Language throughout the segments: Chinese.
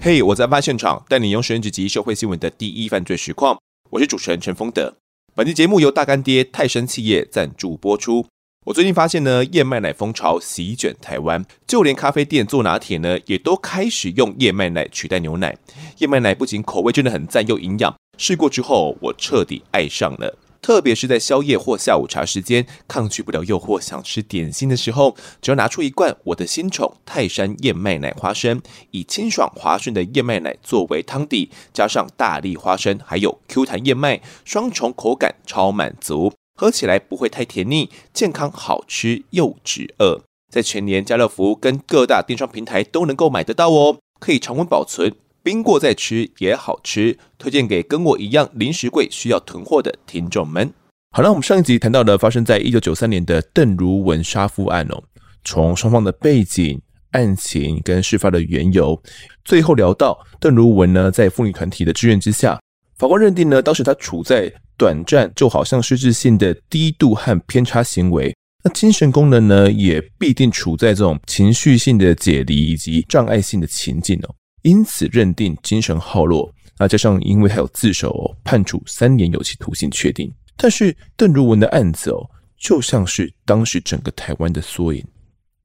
嘿我在案发现场带你用时事及社会新闻的第一犯罪实况。我是主持人陈丰德。本期节目由大干爹泰山企业赞助播出。我最近发现呢，燕麦奶风潮席卷台湾，就连咖啡店做拿铁呢，也都开始用燕麦奶取代牛奶。燕麦奶不仅口味真的很赞，又营养。试过之后，我彻底爱上了。特别是在宵夜或下午茶时间，抗拒不了诱惑，想吃点心的时候，只要拿出一罐我的新宠泰山燕麦奶花生，以清爽滑顺的燕麦奶作为汤底，加上大粒花生，还有 Q 弹燕麦，双重口感超满足，喝起来不会太甜腻，健康好吃又止饿，在全年、家乐福跟各大电商平台都能够买得到哦，可以常温保存。冰过再吃也好吃，推荐给跟我一样零食柜需要囤货的听众们。好了，我们上一集谈到了发生在一九九三年的邓如雯杀夫案哦，从双方的背景、案情跟事发的缘由，最后聊到邓如雯呢，在妇女团体的支援之下，法官认定呢，当时她处在短暂就好像失智性的低度和偏差行为，那精神功能呢，也必定处在这种情绪性的解离以及障碍性的情境哦。因此认定精神耗弱，那加上因为还有自首，判处三年有期徒刑确定。但是邓如文的案子哦，就像是当时整个台湾的缩影。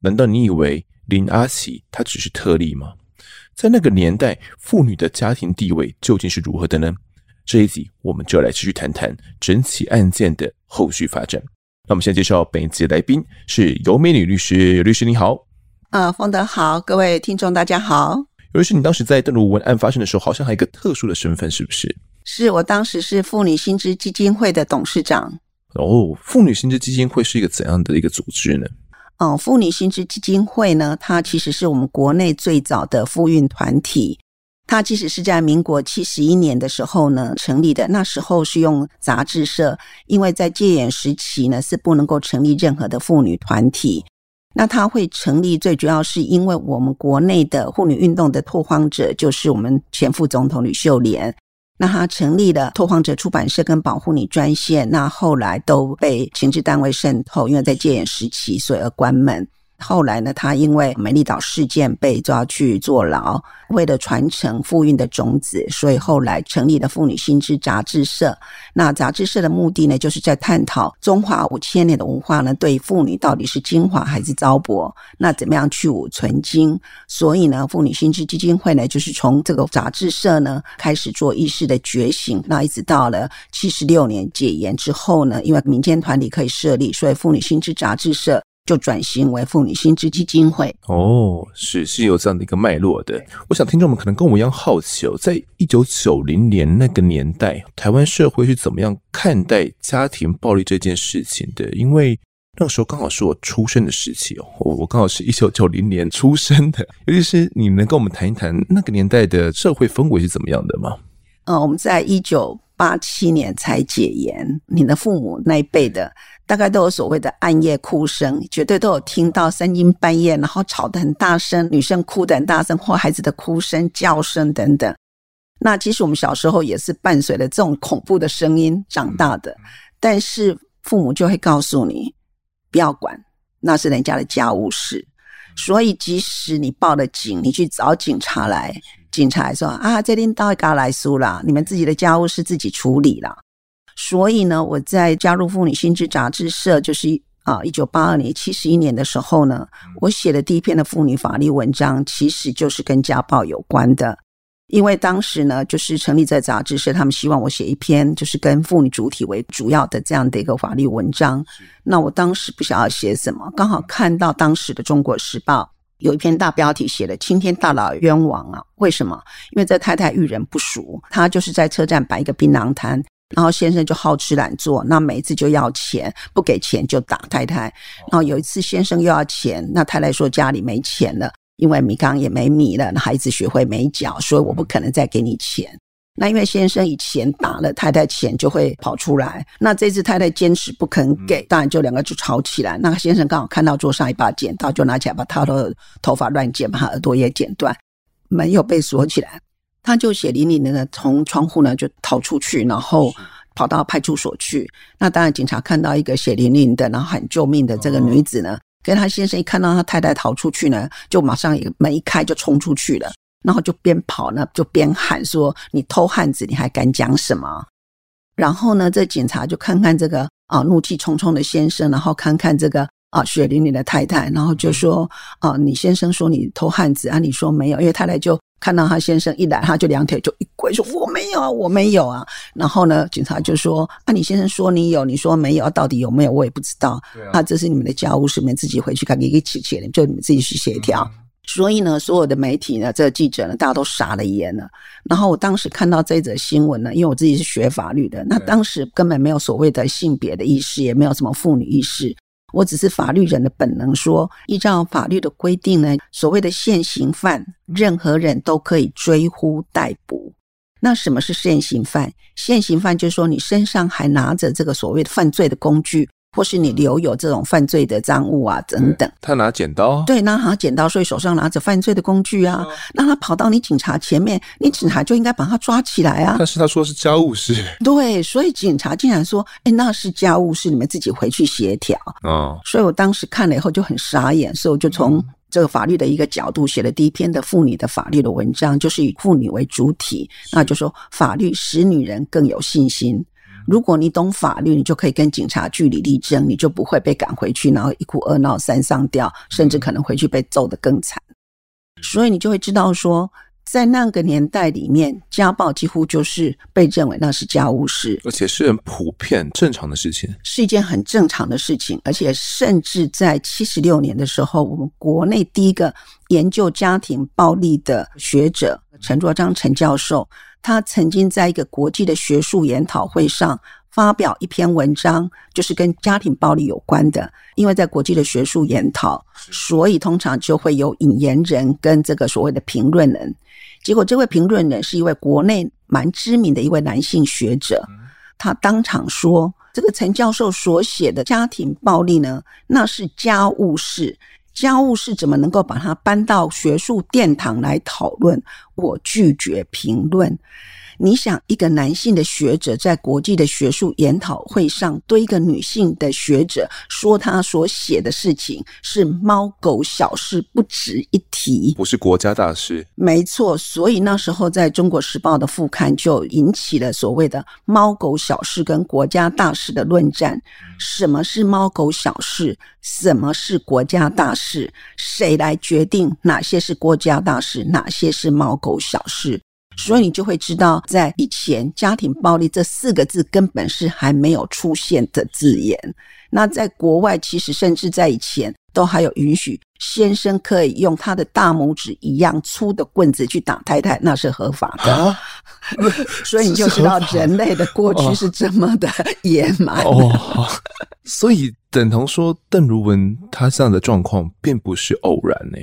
难道你以为林阿喜他只是特例吗？在那个年代，妇女的家庭地位究竟是如何的呢？这一集我们就来继续谈谈整起案件的后续发展。那我们先介绍本集的来宾是尤美女律师，尤律师你好。啊，方德好，各位听众大家好。尤其是，你当时在邓如文案发生的时候，好像还有一个特殊的身份，是不是？是我当时是妇女新知基金会的董事长。哦，妇女新知基金会是一个怎样的一个组织呢？哦，妇女新知基金会呢，它其实是我们国内最早的妇运团体。它其实是在民国七十一年的时候呢成立的，那时候是用杂志社，因为在戒严时期呢是不能够成立任何的妇女团体。那他会成立，最主要是因为我们国内的妇女运动的拓荒者就是我们前副总统吕秀莲。那他成立了拓荒者出版社跟保护你专线，那后来都被情治单位渗透，因为在戒严时期，所以而关门。后来呢，他因为美丽岛事件被抓去坐牢。为了传承妇运的种子，所以后来成立了妇女新知杂志社。那杂志社的目的呢，就是在探讨中华五千年的文化呢，对妇女到底是精华还是糟粕？那怎么样去芜存菁？所以呢，妇女新知基金会呢，就是从这个杂志社呢开始做意识的觉醒。那一直到了七十六年解严之后呢，因为民间团体可以设立，所以妇女新知杂志社。就转型为妇女薪资基金会哦，是是有这样的一个脉络的。我想听众们可能跟我一样好奇哦，在一九九零年那个年代，台湾社会是怎么样看待家庭暴力这件事情的？因为那个时候刚好是我出生的时期哦，我我刚好是 一九九零年出生的。尤其是你能跟我们谈一谈那个年代的社会氛围是怎么样的吗？嗯，我们在一九八七年才解严，你的父母那一辈的。大概都有所谓的暗夜哭声，绝对都有听到三更半夜，然后吵得很大声，女生哭得很大声，或孩子的哭声、叫声等等。那其实我们小时候也是伴随着这种恐怖的声音长大的，但是父母就会告诉你不要管，那是人家的家务事。所以即使你报了警，你去找警察来，警察来说啊，这边到一家来输了，你们自己的家务事自己处理了。所以呢，我在加入妇女新知杂志社，就是啊，一九八二年七十一年的时候呢，我写的第一篇的妇女法律文章，其实就是跟家暴有关的。因为当时呢，就是成立在杂志社，他们希望我写一篇就是跟妇女主体为主要的这样的一个法律文章。那我当时不晓得写什么，刚好看到当时的《中国时报》有一篇大标题写的“青天大老冤枉啊”，为什么？因为这太太遇人不淑，她就是在车站摆一个槟榔摊。然后先生就好吃懒做，那每一次就要钱，不给钱就打太太。然后有一次先生又要钱，那太太说家里没钱了，因为米缸也没米了，孩子学会没脚，所以我不可能再给你钱。那因为先生以钱打了太太，钱就会跑出来。那这次太太坚持不肯给，当然就两个就吵起来。那个先生刚好看到桌上一把剪刀，就拿起来把他的头发乱剪，把他耳朵也剪断，门又被锁起来。他就血淋淋的从窗户呢就逃出去，然后跑到派出所去。那当然，警察看到一个血淋淋的，然后喊救命的这个女子呢，跟他先生一看到他太太逃出去呢，就马上门一开就冲出去了，然后就边跑呢就边喊说：“你偷汉子，你还敢讲什么？”然后呢，这警察就看看这个啊怒气冲冲的先生，然后看看这个。啊，血淋淋的太太，然后就说：“啊，你先生说你偷汉子啊？你说没有？因为太太就看到他先生一来，他就两腿就一跪，说我没有啊，我没有啊。然后呢，警察就说：啊，你先生说你有，你说没有，啊、到底有没有？我也不知道。啊，啊，这是你们的家务事，你们自己回去看，给一起写，就你们自己去协调。嗯、所以呢，所有的媒体呢，这个记者呢，大家都傻了眼了。然后我当时看到这则新闻呢，因为我自己是学法律的，那当时根本没有所谓的性别的意识，也没有什么妇女意识。我只是法律人的本能说，依照法律的规定呢，所谓的现行犯，任何人都可以追呼逮捕。那什么是现行犯？现行犯就是说，你身上还拿着这个所谓的犯罪的工具。或是你留有这种犯罪的赃物啊，等等。他拿剪刀，对，拿他剪刀，所以手上拿着犯罪的工具啊。那他跑到你警察前面，你警察就应该把他抓起来啊。但是他说是家务事，对，所以警察竟然说：“哎，那是家务事，你们自己回去协调。”哦，所以我当时看了以后就很傻眼，所以我就从这个法律的一个角度写了第一篇的妇女的法律的文章，就是以妇女为主体，那就说法律使女人更有信心。如果你懂法律，你就可以跟警察据理力争，你就不会被赶回去，然后一哭二闹三上吊，甚至可能回去被揍得更惨。所以你就会知道说，在那个年代里面，家暴几乎就是被认为那是家务事，而且是很普遍正常的事情，是一件很正常的事情。而且甚至在七十六年的时候，我们国内第一个研究家庭暴力的学者陈卓章陈教授。他曾经在一个国际的学术研讨会上发表一篇文章，就是跟家庭暴力有关的。因为在国际的学术研讨，所以通常就会有引言人跟这个所谓的评论人。结果，这位评论人是一位国内蛮知名的一位男性学者，他当场说：“这个陈教授所写的家庭暴力呢，那是家务事。”家务事怎么能够把它搬到学术殿堂来讨论？我拒绝评论。你想，一个男性的学者在国际的学术研讨会上对一个女性的学者说，他所写的事情是猫狗小事，不值一提，不是国家大事。没错，所以那时候在中国时报的副刊就引起了所谓的“猫狗小事”跟“国家大事”的论战。什么是猫狗小事？什么是国家大事？谁来决定哪些是国家大事，哪些是猫狗小事？所以你就会知道，在以前“家庭暴力”这四个字根本是还没有出现的字眼。那在国外，其实甚至在以前都还有允许先生可以用他的大拇指一样粗的棍子去打太太，那是合法的。啊、所以你就知道人类的过去是这么的野蛮。哦，所以等同说，邓如文她这样的状况并不是偶然呢？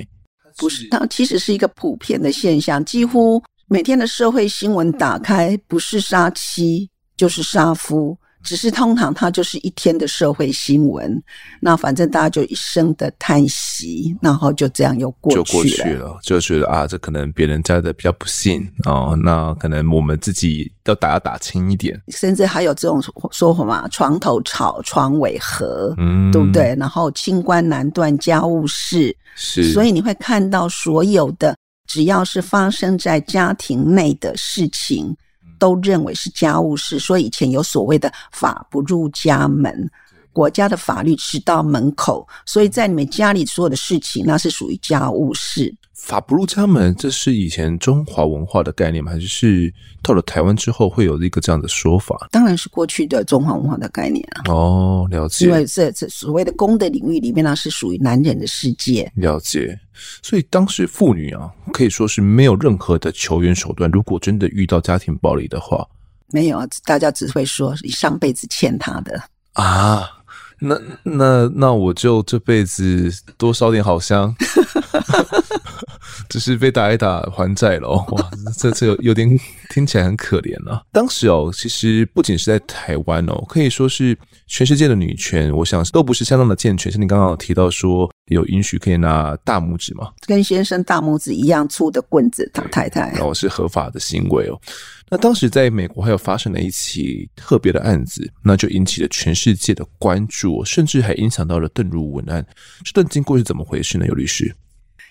不是，它其实是一个普遍的现象，几乎。每天的社会新闻打开，不是杀妻就是杀夫，只是通常它就是一天的社会新闻。那反正大家就一声的叹息，然后就这样又过去了。就过去了，就觉得啊，这可能别人家的比较不幸哦，那可能我们自己要打要打轻一点。甚至还有这种说法嘛，床头吵，床尾和，嗯，对不对？然后清官难断家务事，是。所以你会看到所有的。只要是发生在家庭内的事情，都认为是家务事。所以以前有所谓的“法不入家门”，国家的法律只到门口。所以在你们家里所有的事情，那是属于家务事。法不入家门，这是以前中华文化的概念吗？还是是到了台湾之后会有一个这样的说法？当然是过去的中华文化的概念啊。哦，了解。因为这这所谓的公的领域里面呢，是属于男人的世界。了解。所以当时妇女啊，可以说是没有任何的求援手段。如果真的遇到家庭暴力的话，没有啊，大家只会说你上辈子欠他的啊。那那那我就这辈子多烧点好香。只是被打一打还债了，哇，这这有点听起来很可怜啊。当时哦，其实不仅是在台湾哦，可以说是全世界的女权，我想都不是相当的健全。像你刚刚有提到说有允许可以拿大拇指嘛，跟先生大拇指一样粗的棍子打太太，然后是合法的行为哦。那当时在美国还有发生了一起特别的案子，那就引起了全世界的关注，甚至还影响到了邓如文案。这段经过是怎么回事呢？尤律师，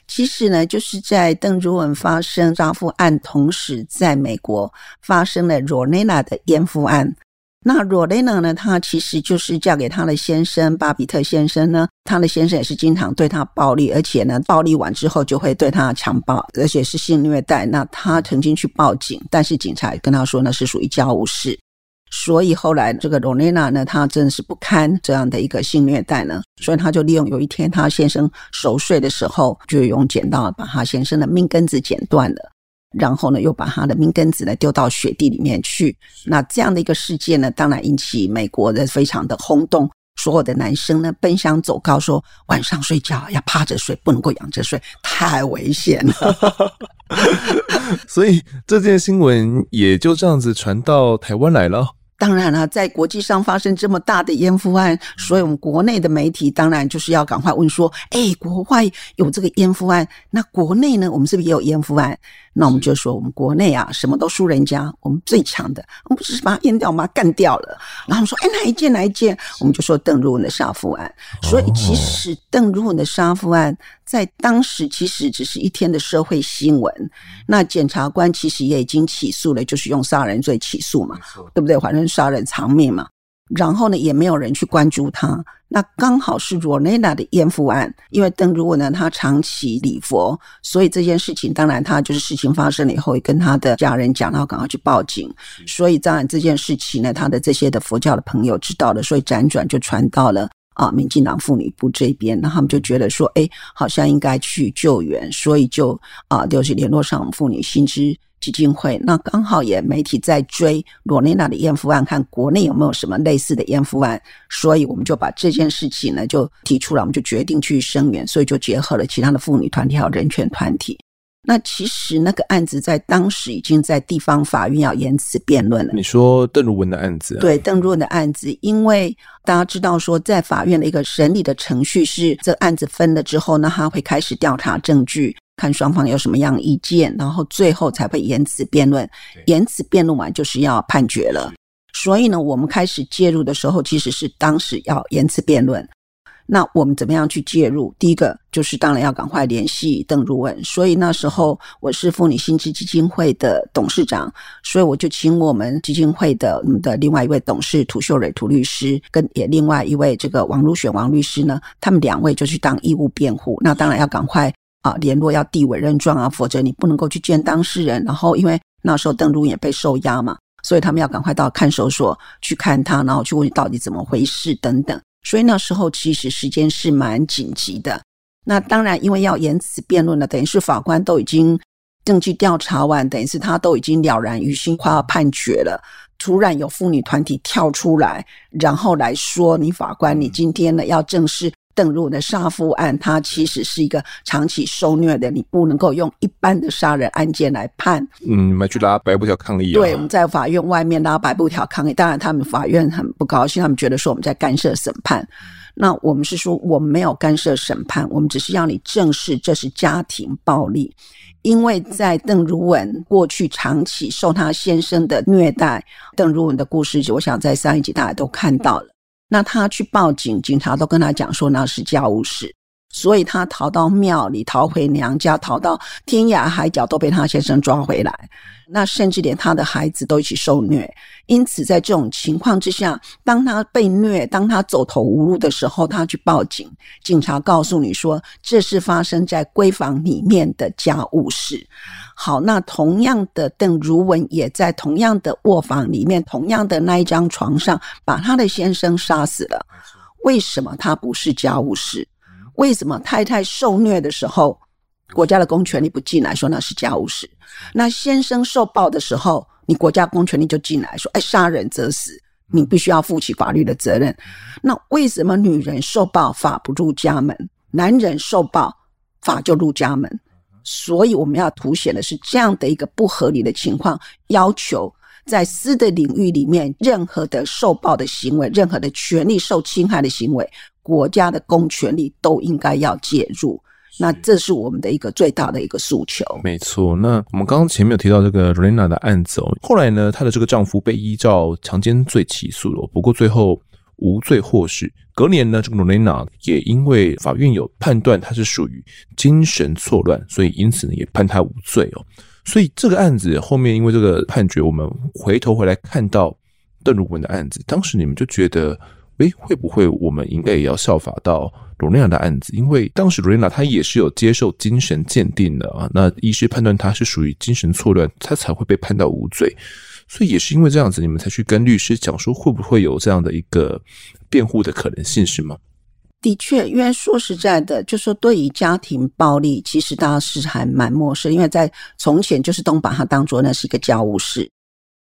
其实呢，就是在邓如文发生丈夫案同时，在美国发生了罗内娜的烟夫案。那罗蕾娜呢？她其实就是嫁给她的先生巴比特先生呢。她的先生也是经常对她暴力，而且呢，暴力完之后就会对她强暴，而且是性虐待。那她曾经去报警，但是警察跟她说那是属于家务事。所以后来这个罗蕾娜呢，她真的是不堪这样的一个性虐待呢，所以她就利用有一天她先生熟睡的时候，就用剪刀把她先生的命根子剪断了。然后呢，又把他的命根子呢丢到雪地里面去。那这样的一个事件呢，当然引起美国的非常的轰动。所有的男生呢，奔相走高说，晚上睡觉要趴着睡，不能够仰着睡，太危险了。所以这件新闻也就这样子传到台湾来了。当然了，在国际上发生这么大的烟夫案，所以我们国内的媒体当然就是要赶快问说：哎，国外有这个烟夫案，那国内呢？我们是不是也有烟夫案？那我们就说，我们国内啊，什么都输人家，我们最强的，我们不是把它淹掉，我们把它干掉了。然后说，哎，哪一件哪一件？我们就说邓如文的杀夫案。所以，其实邓如文的杀夫案在当时其实只是一天的社会新闻。那检察官其实也已经起诉了，就是用杀人罪起诉嘛，对不对？反正杀人偿命嘛。然后呢，也没有人去关注他。那刚好是罗蕾娜的艳福案，因为邓如文呢，他长期礼佛，所以这件事情当然他就是事情发生了以后，跟他的家人讲，然后赶快去报警。所以当然这件事情呢，他的这些的佛教的朋友知道了，所以辗转就传到了啊，民进党妇女部这边，那他们就觉得说，哎，好像应该去救援，所以就啊，就是联络上妇女新知。基金会，那刚好也媒体在追罗丽娜的艳福案，看国内有没有什么类似的艳福案，所以我们就把这件事情呢就提出来，我们就决定去声援，所以就结合了其他的妇女团体还有人权团体。那其实那个案子在当时已经在地方法院要言词辩论了。你说邓如文的案子啊？对，邓如文的案子，因为大家知道说，在法院的一个审理的程序是，这案子分了之后呢，他会开始调查证据。看双方有什么样意见，然后最后才会言词辩论。言词辩论完就是要判决了。所以呢，我们开始介入的时候，其实是当时要言词辩论。那我们怎么样去介入？第一个就是当然要赶快联系邓如文。所以那时候我是妇女新知基金会的董事长，所以我就请我们基金会的我们的另外一位董事涂秀蕊涂律师，跟也另外一位这个王如雪王律师呢，他们两位就去当义务辩护。那当然要赶快。啊，联络要递委任状啊，否则你不能够去见当事人。然后，因为那时候邓如也被受押嘛，所以他们要赶快到看守所去看他，然后去问到底怎么回事等等。所以那时候其实时间是蛮紧急的。那当然，因为要言辞辩论了，等于是法官都已经证据调查完，等于是他都已经了然于心，快要判决了。突然有妇女团体跳出来，然后来说：“你法官，你今天呢要正式。”邓如文的杀夫案，它其实是一个长期受虐的，你不能够用一般的杀人案件来判。嗯，你们去拉白布条抗议啊？对，我们在法院外面拉白布条抗议。当然，他们法院很不高兴，他们觉得说我们在干涉审判。那我们是说，我们没有干涉审判，我们只是要你正视这是家庭暴力，因为在邓如文过去长期受他先生的虐待，邓如文的故事，我想在上一集大家都看到了。那他去报警，警察都跟他讲说那是家务事，所以他逃到庙里，逃回娘家，逃到天涯海角都被他先生抓回来。那甚至连他的孩子都一起受虐。因此，在这种情况之下，当他被虐，当他走投无路的时候，他去报警，警察告诉你说这是发生在闺房里面的家务事。好，那同样的，邓如文也在同样的卧房里面，同样的那一张床上，把他的先生杀死了。为什么他不是家务事？为什么太太受虐的时候，国家的公权力不进来说那是家务事？那先生受暴的时候，你国家公权力就进来说，哎，杀人者死，你必须要负起法律的责任。那为什么女人受暴法不入家门，男人受暴法就入家门？所以我们要凸显的是这样的一个不合理的情况，要求在私的领域里面，任何的受暴的行为，任何的权利受侵害的行为，国家的公权力都应该要介入。那这是我们的一个最大的一个诉求。没错，那我们刚刚前面有提到这个罗蕾娜的案子哦，后来呢，她的这个丈夫被依照强奸罪起诉了，不过最后无罪获释。隔年呢，这个罗蕾娜也因为法院有判断她是属于精神错乱，所以因此呢也判她无罪哦。所以这个案子后面因为这个判决，我们回头回来看到邓如雯的案子，当时你们就觉得。诶，会不会我们应该也要效法到罗琳娜的案子？因为当时罗琳娜她也是有接受精神鉴定的啊，那医师判断她是属于精神错乱，她才会被判到无罪。所以也是因为这样子，你们才去跟律师讲说，会不会有这样的一个辩护的可能性，是吗？的确，因为说实在的，就说对于家庭暴力，其实大家是还蛮陌生，因为在从前就是都把它当做那是一个家务事。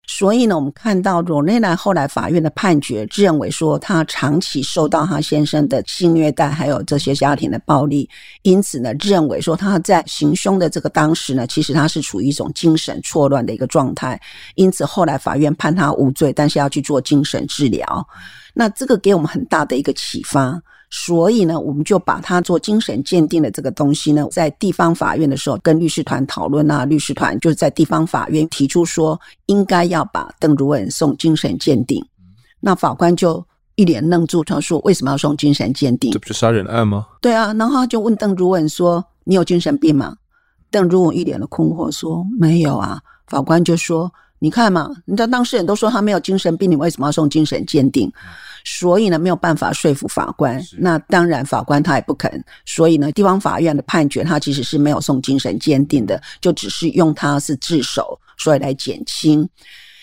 所以呢，我们看到罗内娜后来法院的判决，认为说她长期受到她先生的性虐待，还有这些家庭的暴力，因此呢，认为说她在行凶的这个当时呢，其实她是处于一种精神错乱的一个状态，因此后来法院判她无罪，但是要去做精神治疗。那这个给我们很大的一个启发。所以呢，我们就把他做精神鉴定的这个东西呢，在地方法院的时候跟律师团讨论啊，律师团就是在地方法院提出说，应该要把邓如雯送精神鉴定。那法官就一脸愣住，他说：“为什么要送精神鉴定？这不是杀人案吗？”对啊，然后他就问邓如雯说：“你有精神病吗？”邓如雯一脸的困惑说：“没有啊。”法官就说：“你看嘛，你的当事人都说他没有精神病，你为什么要送精神鉴定？”所以呢，没有办法说服法官。那当然，法官他也不肯。所以呢，地方法院的判决，他其实是没有送精神鉴定的，就只是用他是自首，所以来减轻。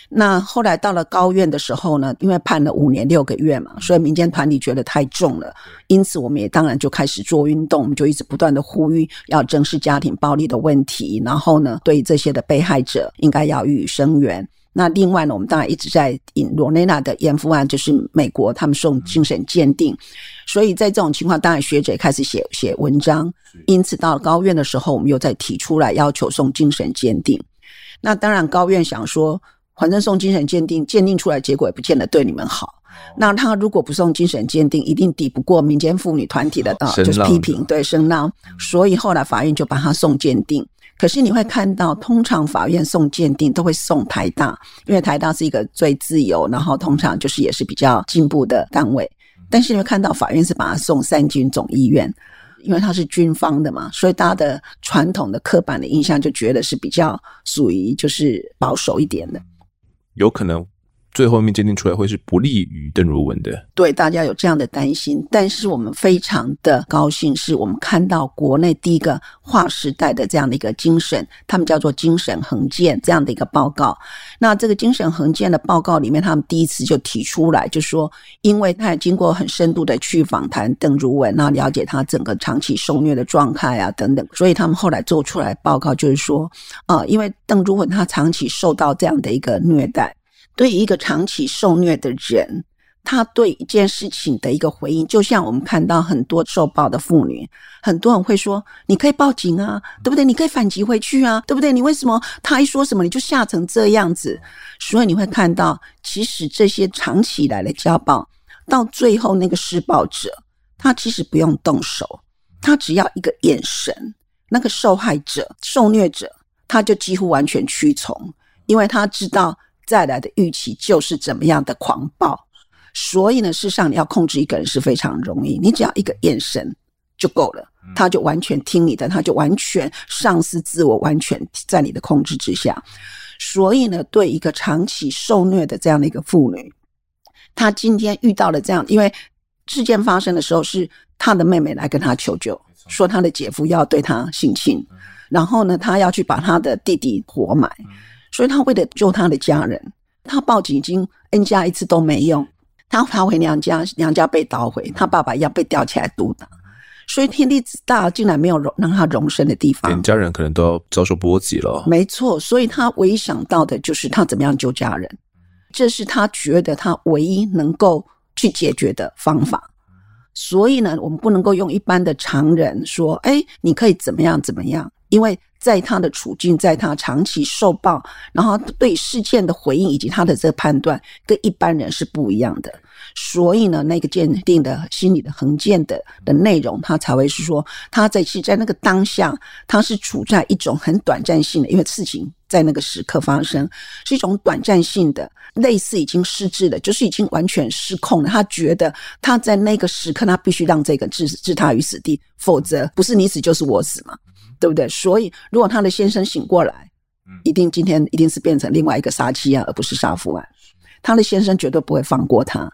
那后来到了高院的时候呢，因为判了五年六个月嘛，所以民间团体觉得太重了，因此我们也当然就开始做运动，我们就一直不断的呼吁要正视家庭暴力的问题，然后呢，对这些的被害者应该要予以声援。那另外呢，我们当然一直在引罗内娜的验夫案，就是美国他们送精神鉴定，所以在这种情况，当然学者也开始写写文章。因此到了高院的时候，我们又再提出来要求送精神鉴定。那当然高院想说，反正送精神鉴定，鉴定出来结果也不见得对你们好。那他如果不送精神鉴定，一定抵不过民间妇女团体的呃，就是批评，对声浪。所以后来法院就把他送鉴定。可是你会看到，通常法院送鉴定都会送台大，因为台大是一个最自由，然后通常就是也是比较进步的单位。但是你会看到法院是把它送三军总医院，因为它是军方的嘛，所以大家的传统的刻板的印象就觉得是比较属于就是保守一点的，有可能。最后面鉴定出来会是不利于邓如雯的，对，大家有这样的担心，但是我们非常的高兴，是我们看到国内第一个划时代的这样的一个精神，他们叫做精神衡鉴这样的一个报告。那这个精神衡鉴的报告里面，他们第一次就提出来，就说，因为他也经过很深度的去访谈邓如雯，那了解他整个长期受虐的状态啊等等，所以他们后来做出来报告就是说，啊、因为邓如雯他长期受到这样的一个虐待。对于一个长期受虐的人，他对一件事情的一个回应，就像我们看到很多受暴的妇女，很多人会说：“你可以报警啊，对不对？你可以反击回去啊，对不对？你为什么他一说什么你就吓成这样子？”所以你会看到，其实这些长期以来的家暴，到最后那个施暴者，他其实不用动手，他只要一个眼神，那个受害者、受虐者，他就几乎完全屈从，因为他知道。再来的预期就是怎么样的狂暴，所以呢，事实上你要控制一个人是非常容易，你只要一个眼神就够了，他就完全听你的，他就完全丧失自我，完全在你的控制之下。所以呢，对一个长期受虐的这样的一个妇女，她今天遇到了这样，因为事件发生的时候是她的妹妹来跟她求救，说她的姐夫要对她性侵，然后呢，她要去把她的弟弟活埋。所以他为了救他的家人，他报警已经 N 加一次都没用。他逃回娘家，娘家被捣毁，他爸爸一样被吊起来毒打。所以天地之大，竟然没有容让他容身的地方，连家人可能都要遭受波及了。没错，所以他唯一想到的就是他怎么样救家人，这是他觉得他唯一能够去解决的方法。所以呢，我们不能够用一般的常人说：“哎，你可以怎么样怎么样。”因为在他的处境，在他长期受暴，然后对事件的回应以及他的这个判断，跟一般人是不一样的。所以呢，那个鉴定的心理的横鉴的的内容，他才会是说，他在是在那个当下，他是处在一种很短暂性的，因为事情在那个时刻发生，是一种短暂性的，类似已经失智了，就是已经完全失控了。他觉得他在那个时刻，他必须让这个置置他于死地，否则不是你死就是我死嘛，对不对？所以，如果他的先生醒过来，一定今天一定是变成另外一个杀妻案，而不是杀夫案。他的先生绝对不会放过他，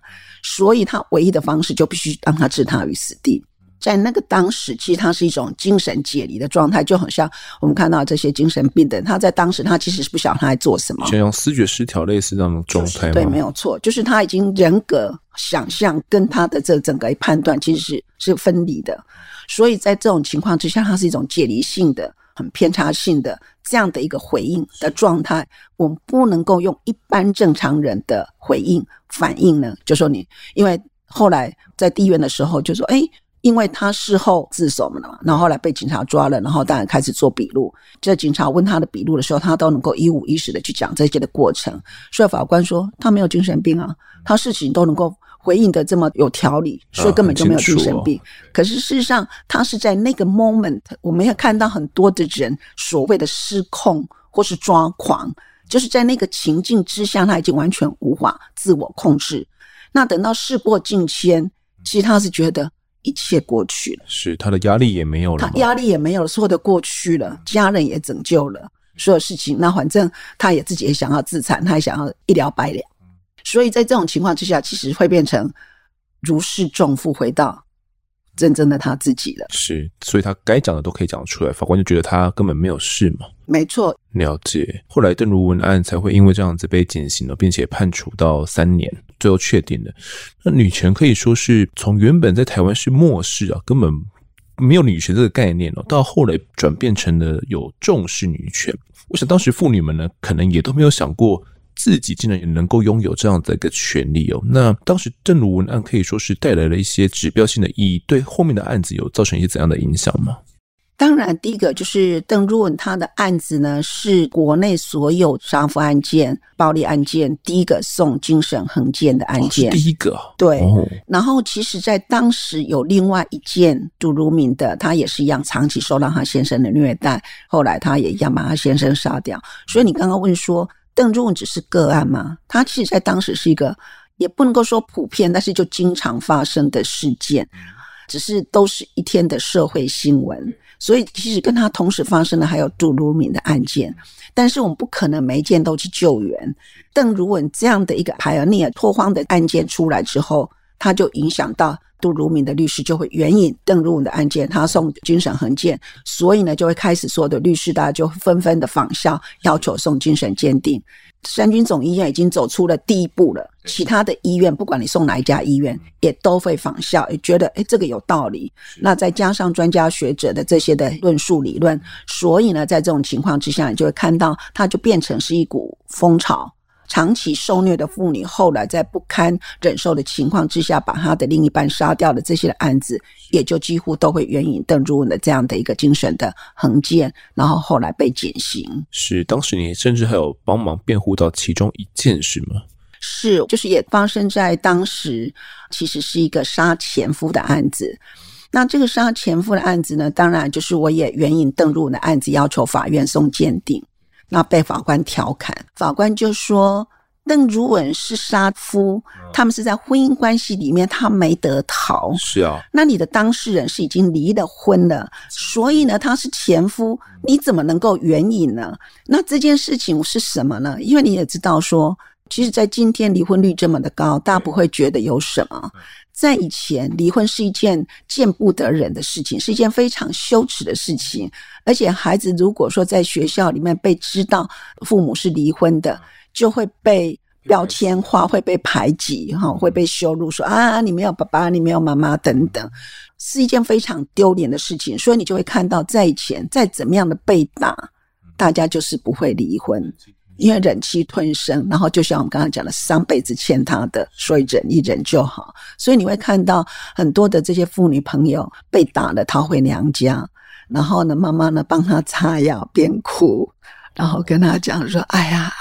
所以他唯一的方式就必须让他置他于死地。在那个当时，其实他是一种精神解离的状态，就好像我们看到这些精神病的人，他在当时他其实是不晓得他在做什么，像用思觉失调类似这样的状态吗？对，没有错，就是他已经人格想象跟他的这整个判断其实是是分离的，所以在这种情况之下，它是一种解离性的。很偏差性的这样的一个回应的状态，我们不能够用一般正常人的回应反应呢，就说你，因为后来在地院的时候就说，哎，因为他事后自首了嘛，然后后来被警察抓了，然后当然开始做笔录。这警察问他的笔录的时候，他都能够一五一十的去讲这些的过程。所以法官说他没有精神病啊，他事情都能够。回应的这么有条理，所以根本就没有精神病。啊哦、可是事实上，他是在那个 moment，我们也看到很多的人所谓的失控或是抓狂，就是在那个情境之下，他已经完全无法自我控制。那等到事过境迁，其实他是觉得一切过去了，是他的压力也没有了，他压力也没有了，所有的过去了，家人也拯救了，所有事情。那反正他也自己也想要自残，他也想要一了百了。所以在这种情况之下，其实会变成如释重负，回到真正的他自己了。是，所以他该讲的都可以讲出来，法官就觉得他根本没有事嘛。没错，了解。后来邓如文案才会因为这样子被减刑了，并且判处到三年，最后确定的。那女权可以说是从原本在台湾是漠视啊，根本没有女权这个概念哦，到后来转变成了有重视女权。我想当时妇女们呢，可能也都没有想过。自己竟然也能够拥有这样的一个权利哦，那当时邓如文案可以说是带来了一些指标性的意义，对后面的案子有造成一些怎样的影响吗？当然，第一个就是邓如文他的案子呢，是国内所有杀夫案件、暴力案件第一个送精神横鉴的案件，哦、第一个对。哦、然后，其实，在当时有另外一件杜如明的，他也是一样长期受到他先生的虐待，后来他也一样把他先生杀掉。所以，你刚刚问说。邓如文只是个案吗？他其实在当时是一个，也不能够说普遍，但是就经常发生的事件，只是都是一天的社会新闻。所以其实跟他同时发生的还有杜如敏的案件，但是我们不可能每一件都去救援。邓如文这样的一个 pioneer 拓荒的案件出来之后，他就影响到。杜如明的律师就会援引邓如敏的案件，他送精神横鉴，所以呢，就会开始所有的律师大家就纷纷的仿效，要求送精神鉴定。三军总医院已经走出了第一步了，其他的医院不管你送哪一家医院，也都会仿效，也觉得诶这个有道理。那再加上专家学者的这些的论述理论，所以呢，在这种情况之下，你就会看到它就变成是一股风潮。长期受虐的妇女，后来在不堪忍受的情况之下，把她的另一半杀掉的这些的案子，也就几乎都会援引邓如文的这样的一个精神的衡鉴，然后后来被减刑。是，当时你甚至还有帮忙辩护到其中一件事吗？是，就是也发生在当时，其实是一个杀前夫的案子。那这个杀前夫的案子呢，当然就是我也援引邓如文的案子，要求法院送鉴定。那被法官调侃，法官就说：“邓如文是杀夫，他们是在婚姻关系里面，他没得逃。是啊，那你的当事人是已经离了婚了，所以呢，他是前夫，你怎么能够援引呢？那这件事情是什么呢？因为你也知道说，其实，在今天离婚率这么的高，大家不会觉得有什么。”在以前，离婚是一件见不得人的事情，是一件非常羞耻的事情。而且，孩子如果说在学校里面被知道父母是离婚的，就会被标签化，会被排挤，哈，会被羞辱，说啊，你没有爸爸，你没有妈妈，等等，是一件非常丢脸的事情。所以，你就会看到，在以前，再怎么样的被打，大家就是不会离婚。因为忍气吞声，然后就像我们刚刚讲的，上辈子欠他的，所以忍一忍就好。所以你会看到很多的这些妇女朋友被打了逃回娘家，然后呢，妈妈呢帮她擦药边哭，然后跟他讲说：“哎呀，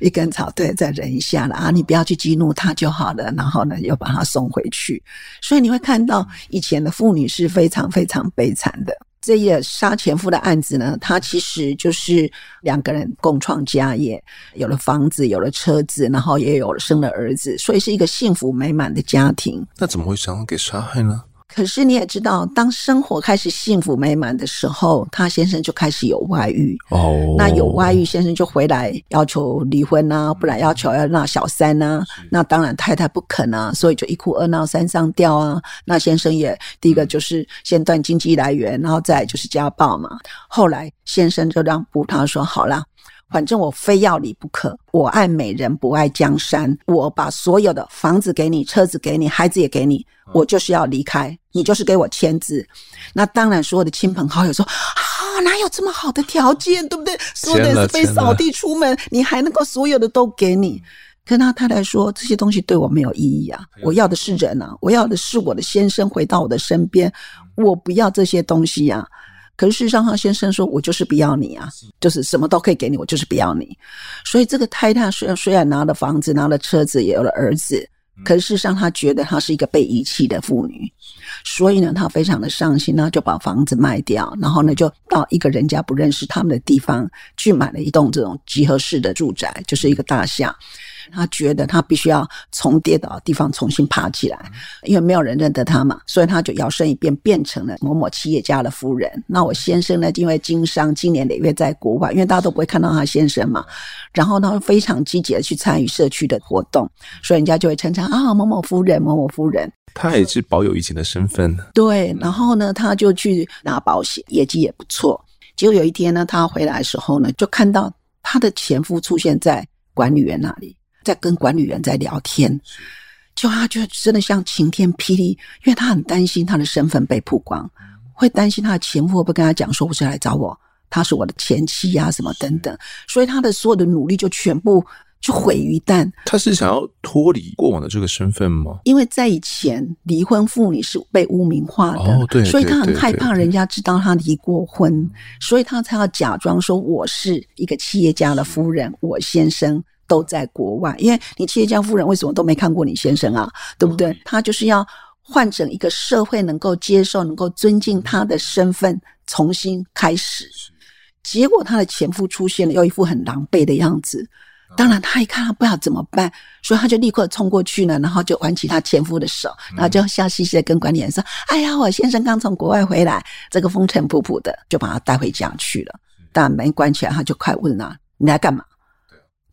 一根草，对，再忍一下了啊，你不要去激怒他就好了。”然后呢，又把他送回去。所以你会看到以前的妇女是非常非常悲惨的。这一杀前夫的案子呢，他其实就是两个人共创家业，有了房子，有了车子，然后也有了生了儿子，所以是一个幸福美满的家庭。那怎么会想要给杀害呢？可是你也知道，当生活开始幸福美满的时候，他先生就开始有外遇。哦，那有外遇，先生就回来要求离婚啊，不然要求要闹小三啊。那当然太太不肯啊，所以就一哭二闹三上吊啊。那先生也第一个就是先断经济来源，然后再就是家暴嘛。后来先生就让步，他说好啦。反正我非要你不可，我爱美人不爱江山。我把所有的房子给你，车子给你，孩子也给你，我就是要离开，你就是给我签字。那当然，所有的亲朋好友说啊，哪有这么好的条件，对不对？所有的是被扫地出门，你还能够所有的都给你？跟他太太说，这些东西对我没有意义啊，我要的是人啊，我要的是我的先生回到我的身边，我不要这些东西呀。可是事实上，他先生说：“我就是不要你啊，就是什么都可以给你，我就是不要你。”所以这个太太虽然虽然拿了房子、拿了车子，也有了儿子，可是事实上，她觉得她是一个被遗弃的妇女，所以呢，她非常的伤心，那就把房子卖掉，然后呢，就到一个人家不认识他们的地方去买了一栋这种集合式的住宅，就是一个大厦。他觉得他必须要从跌倒的地方重新爬起来，因为没有人认得他嘛，所以他就摇身一变变成了某某企业家的夫人。那我先生呢，因为经商，经年累月在国外，因为大家都不会看到他先生嘛，然后他非常积极的去参与社区的活动，所以人家就会称赞啊某某夫人，某某夫人。他也是保有以前的身份。对，然后呢，他就去拿保险，业绩也不错。结果有一天呢，他回来的时候呢，就看到他的前夫出现在管理员那里。在跟管理员在聊天，就他就真的像晴天霹雳，因为他很担心他的身份被曝光，会担心他的前夫会不会跟他讲说，我是来找我，他是我的前妻呀、啊，什么等等，所以他的所有的努力就全部就毁于一旦。他是想要脱离过往的这个身份吗？因为在以前离婚妇女是被污名化的，哦、对，所以他很害怕人家知道他离过婚，所以他才要假装说我是一个企业家的夫人，我先生。都在国外，因为你企业家夫人为什么都没看过你先生啊？对不对？他就是要换成一个社会能够接受、能够尊敬他的身份，重新开始。结果他的前夫出现了，又一副很狼狈的样子。当然，他一看他不知道怎么办，所以他就立刻冲过去呢，然后就挽起他前夫的手，然后就笑嘻嘻的跟管理员说：“哎呀，我先生刚从国外回来，这个风尘仆仆的，就把他带回家去了。”但门关起来，他就快问了：“你来干嘛？”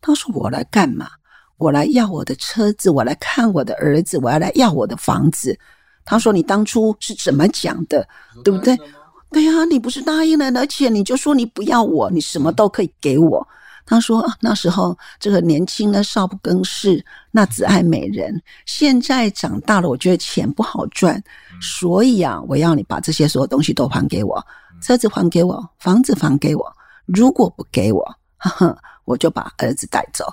他说：“我来干嘛？我来要我的车子，我来看我的儿子，我要来要我的房子。”他说：“你当初是怎么讲的？对不对？对呀，你不是答应了，而且你就说你不要我，你什么都可以给我。”他说：“那时候这个年轻的少不更事，那只爱美人。现在长大了，我觉得钱不好赚，所以啊，我要你把这些所有东西都还给我，车子还给我，房子还给我。如果不给我，呵呵。”我就把儿子带走，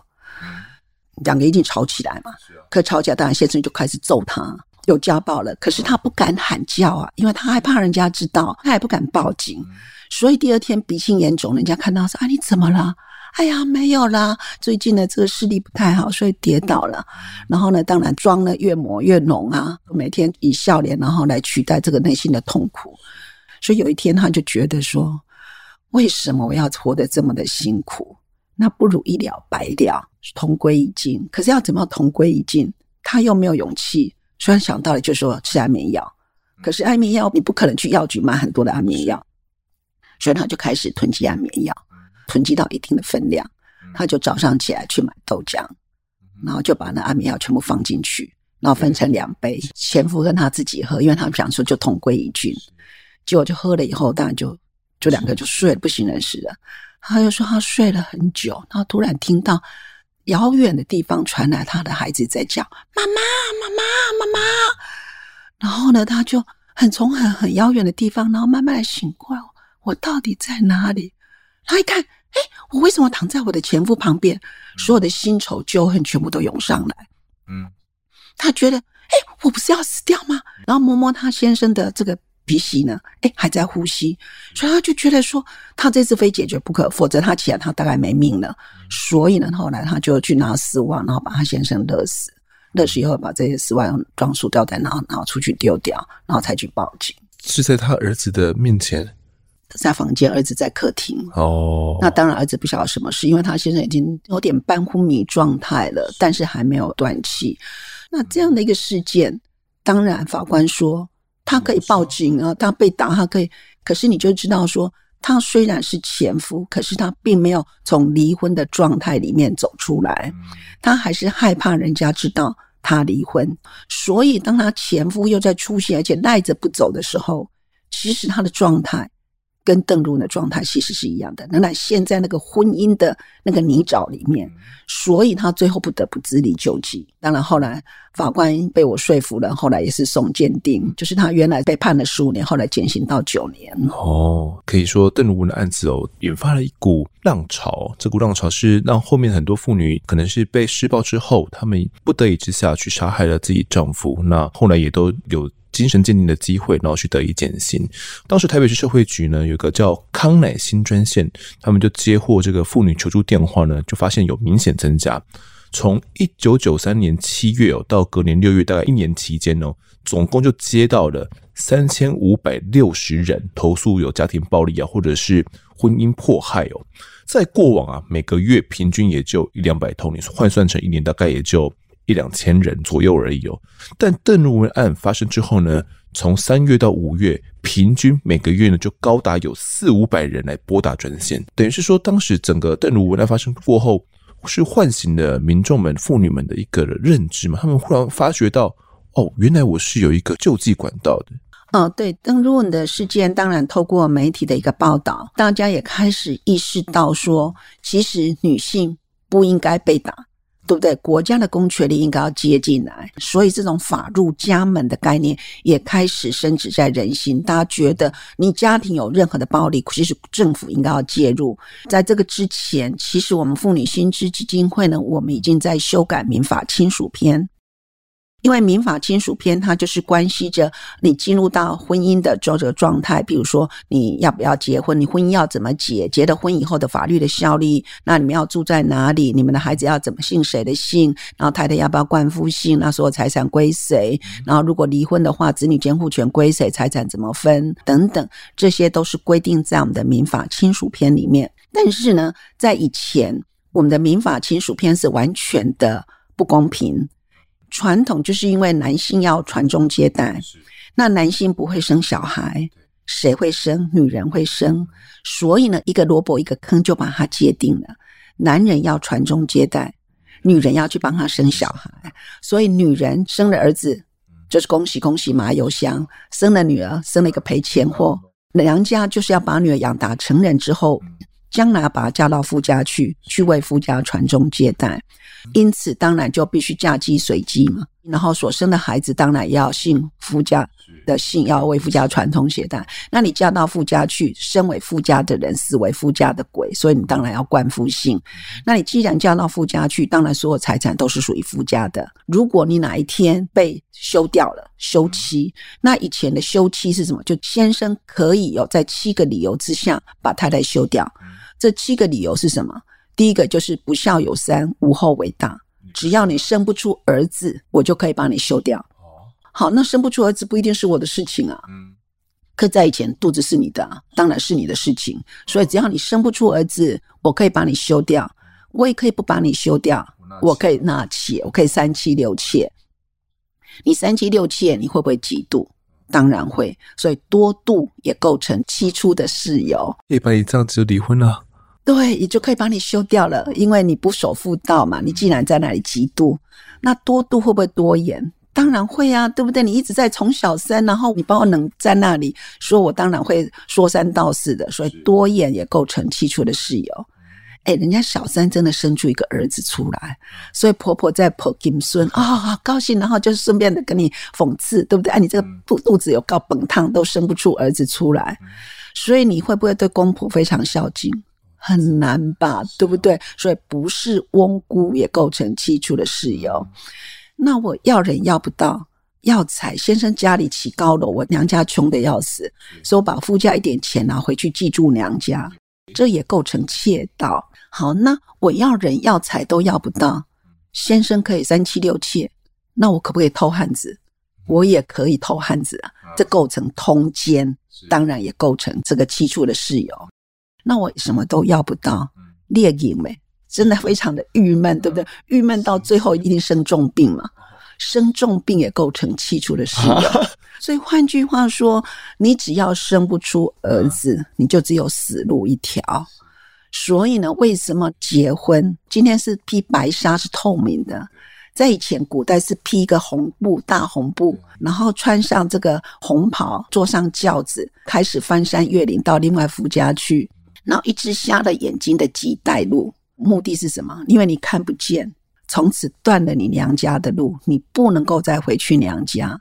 两个一定吵起来嘛。可吵起来，当然先生就开始揍他，有家暴了。可是他不敢喊叫啊，因为他害怕人家知道，他也不敢报警。所以第二天鼻青眼肿，人家看到说：“啊，你怎么了？”哎呀，没有啦，最近的这个视力不太好，所以跌倒了。然后呢，当然妆呢越抹越浓啊，每天以笑脸然后来取代这个内心的痛苦。所以有一天他就觉得说：“为什么我要活得这么的辛苦？”那不如一了百了，同归于尽。可是要怎么样同归于尽？他又没有勇气。虽然想到了，就说吃安眠药，可是安眠药你不可能去药局买很多的安眠药，所以他就开始囤积安眠药，囤积到一定的分量，他就早上起来去买豆浆，然后就把那安眠药全部放进去，然后分成两杯，前夫跟他自己喝，因为他们想说就同归于尽。结果就喝了以后，当然就就两个就睡了，不省人事了。他又说他睡了很久，然后突然听到遥远的地方传来他的孩子在叫“妈妈，妈妈，妈妈”。然后呢，他就很从很很遥远的地方，然后慢慢的醒过来，我到底在哪里？他一看，哎，我为什么躺在我的前夫旁边？所有的新仇旧恨全部都涌上来。嗯，他觉得，哎，我不是要死掉吗？然后摸摸他先生的这个。鼻息呢？哎，还在呼吸，所以他就觉得说，他这次非解决不可，否则他起来他大概没命了。所以呢，后来他就去拿丝袜，然后把他先生勒死，勒死以后把这些丝袜用装塑料袋，然后然后出去丢掉，然后才去报警。是在他儿子的面前，在房间，儿子在客厅。哦，那当然儿子不晓得什么事，因为他先生已经有点半昏迷状态了，但是还没有断气。那这样的一个事件，当然法官说他可以报警啊，他被打他可以，可是你就知道说，他虽然是前夫，可是他并没有从离婚的状态里面走出来，他还是害怕人家知道他离婚，所以当他前夫又在出现，而且赖着不走的时候，其实他的状态。跟邓如文的状态其实是一样的，仍然陷在那个婚姻的那个泥沼里面，所以他最后不得不自力救济。当然后来法官被我说服了，后来也是送鉴定，就是他原来被判了十五年，后来减刑到九年。哦，可以说邓如文的案子哦，引发了一股浪潮。这股浪潮是让后面很多妇女可能是被施暴之后，她们不得已之下去杀害了自己丈夫，那后来也都有。精神鉴定的机会，然后去得以减刑。当时台北市社会局呢，有个叫康乃馨专线，他们就接获这个妇女求助电话呢，就发现有明显增加。从一九九三年七月哦，到隔年六月，大概一年期间哦，总共就接到了三千五百六十人投诉有家庭暴力啊，或者是婚姻迫害哦。在过往啊，每个月平均也就一两百通，你换算成一年，大概也就。一两千人左右而已哦，但邓如文案发生之后呢，从三月到五月，平均每个月呢就高达有四五百人来拨打专线，等于是说，当时整个邓如文案发生过后，是唤醒了民众们、妇女们的一个认知嘛？他们忽然发觉到，哦，原来我是有一个救济管道的。哦，对，邓如文的事件，当然透过媒体的一个报道，大家也开始意识到说，其实女性不应该被打。对不对？国家的公权力应该要接进来，所以这种法入家门的概念也开始深植在人心。大家觉得你家庭有任何的暴力，其实政府应该要介入。在这个之前，其实我们妇女薪资基金会呢，我们已经在修改民法亲属篇。因为民法亲属篇，它就是关系着你进入到婚姻的这个状态，比如说你要不要结婚，你婚姻要怎么结，结了婚以后的法律的效力，那你们要住在哪里，你们的孩子要怎么姓谁的姓，然后太太要不要冠夫姓，那所有财产归谁，然后如果离婚的话，子女监护权归谁，财产怎么分等等，这些都是规定在我们的民法亲属篇里面。但是呢，在以前，我们的民法亲属篇是完全的不公平。传统就是因为男性要传宗接代，那男性不会生小孩，谁会生？女人会生，所以呢，一个萝卜一个坑就把它界定了。男人要传宗接代，女人要去帮他生小孩，所以女人生了儿子就是恭喜恭喜麻油香，生了女儿生了一个赔钱货，娘家就是要把女儿养大成人之后。将来把她嫁到夫家去，去为夫家传宗接代，因此当然就必须嫁鸡随鸡嘛。然后所生的孩子当然要姓夫家的姓，要为夫家传宗接代。那你嫁到夫家去，身为夫家的人，死为夫家的鬼，所以你当然要冠夫姓。那你既然嫁到夫家去，当然所有财产都是属于夫家的。如果你哪一天被休掉了，休妻，那以前的休妻是什么？就先生可以有在七个理由之下把太太休掉。这七个理由是什么？第一个就是不孝有三，无后为大。只要你生不出儿子，我就可以把你休掉。好，那生不出儿子不一定是我的事情啊。嗯，可在以前肚子是你的啊，当然是你的事情。所以只要你生不出儿子，我可以把你休掉。我也可以不把你休掉，我可以纳妾，我可以三妻六妾。你三妻六妾，你会不会嫉妒？当然会，所以多度也构成七出的事由。可以把你这样子就离婚了？对，也就可以把你修掉了，因为你不守妇道嘛。你既然在那里嫉妒，那多度会不会多言？当然会啊，对不对？你一直在从小三，然后你把我冷在那里，说我当然会说三道四的，所以多言也构成七出的事由。哎，人家小三真的生出一个儿子出来，所以婆婆在婆金孙啊，好高兴，然后就顺便的跟你讽刺，对不对？哎，你这个肚肚子有够笨烫，都生不出儿子出来，所以你会不会对公婆非常孝敬？很难吧，对不对？所以不是翁姑也构成七出的事由。那我要人要不到，要财，先生家里起高楼，我娘家穷的要死，所以我把夫家一点钱拿回去寄住娘家，这也构成窃盗。好，那我要人要财都要不到，先生可以三妻六妾，那我可不可以偷汉子？我也可以偷汉子啊，这构成通奸，当然也构成这个七处的事由。那我什么都要不到，猎影没，真的非常的郁闷，对不对？郁闷到最后一定生重病嘛。生重病也构成七处的事由，所以换句话说，你只要生不出儿子，你就只有死路一条。所以呢，为什么结婚今天是披白纱是透明的，在以前古代是披一个红布大红布，然后穿上这个红袍，坐上轿子，开始翻山越岭到另外夫家去，然后一只瞎了眼睛的鸡带路，目的是什么？因为你看不见。从此断了你娘家的路，你不能够再回去娘家。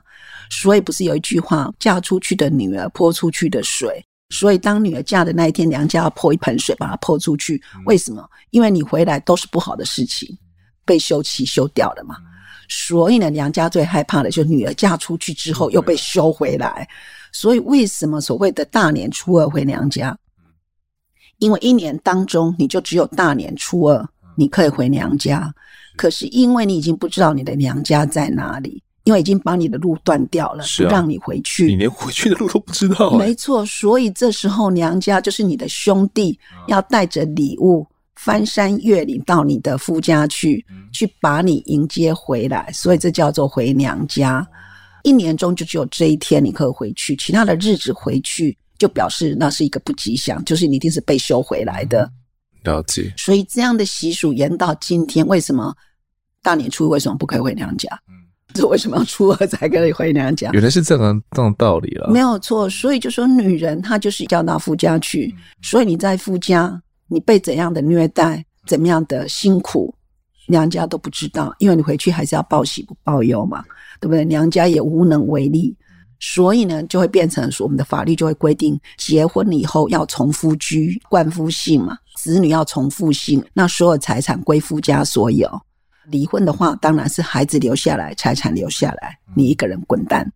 所以不是有一句话：“嫁出去的女儿泼出去的水。”所以当女儿嫁的那一天，娘家要泼一盆水把她泼出去。为什么？因为你回来都是不好的事情，被休妻休掉了嘛。所以呢，娘家最害怕的就是女儿嫁出去之后又被休回来。所以为什么所谓的大年初二回娘家？因为一年当中你就只有大年初二你可以回娘家。可是因为你已经不知道你的娘家在哪里，因为已经把你的路断掉了，是让你回去，你连回去的路都不知道。没错，所以这时候娘家就是你的兄弟，要带着礼物翻山越岭到你的夫家去，去把你迎接回来。所以这叫做回娘家。一年中就只有这一天你可以回去，其他的日子回去就表示那是一个不吉祥，就是你一定是被休回来的。了解，所以这样的习俗延到今天，为什么大年初一为什么不可以回娘家？嗯，这为什么要初二才可以回娘家？原来是这样这种道理了，没有错。所以就说女人她就是要到夫家去，嗯，所以你在夫家你被怎样的虐待，怎么样的辛苦，娘家都不知道，因为你回去还是要报喜不报忧嘛，对不对？娘家也无能为力。所以呢，就会变成说，我们的法律就会规定，结婚以后要从夫居，冠夫姓嘛，子女要从父姓，那所有财产归夫家所有。离婚的话，当然是孩子留下来，财产留下来，你一个人滚蛋。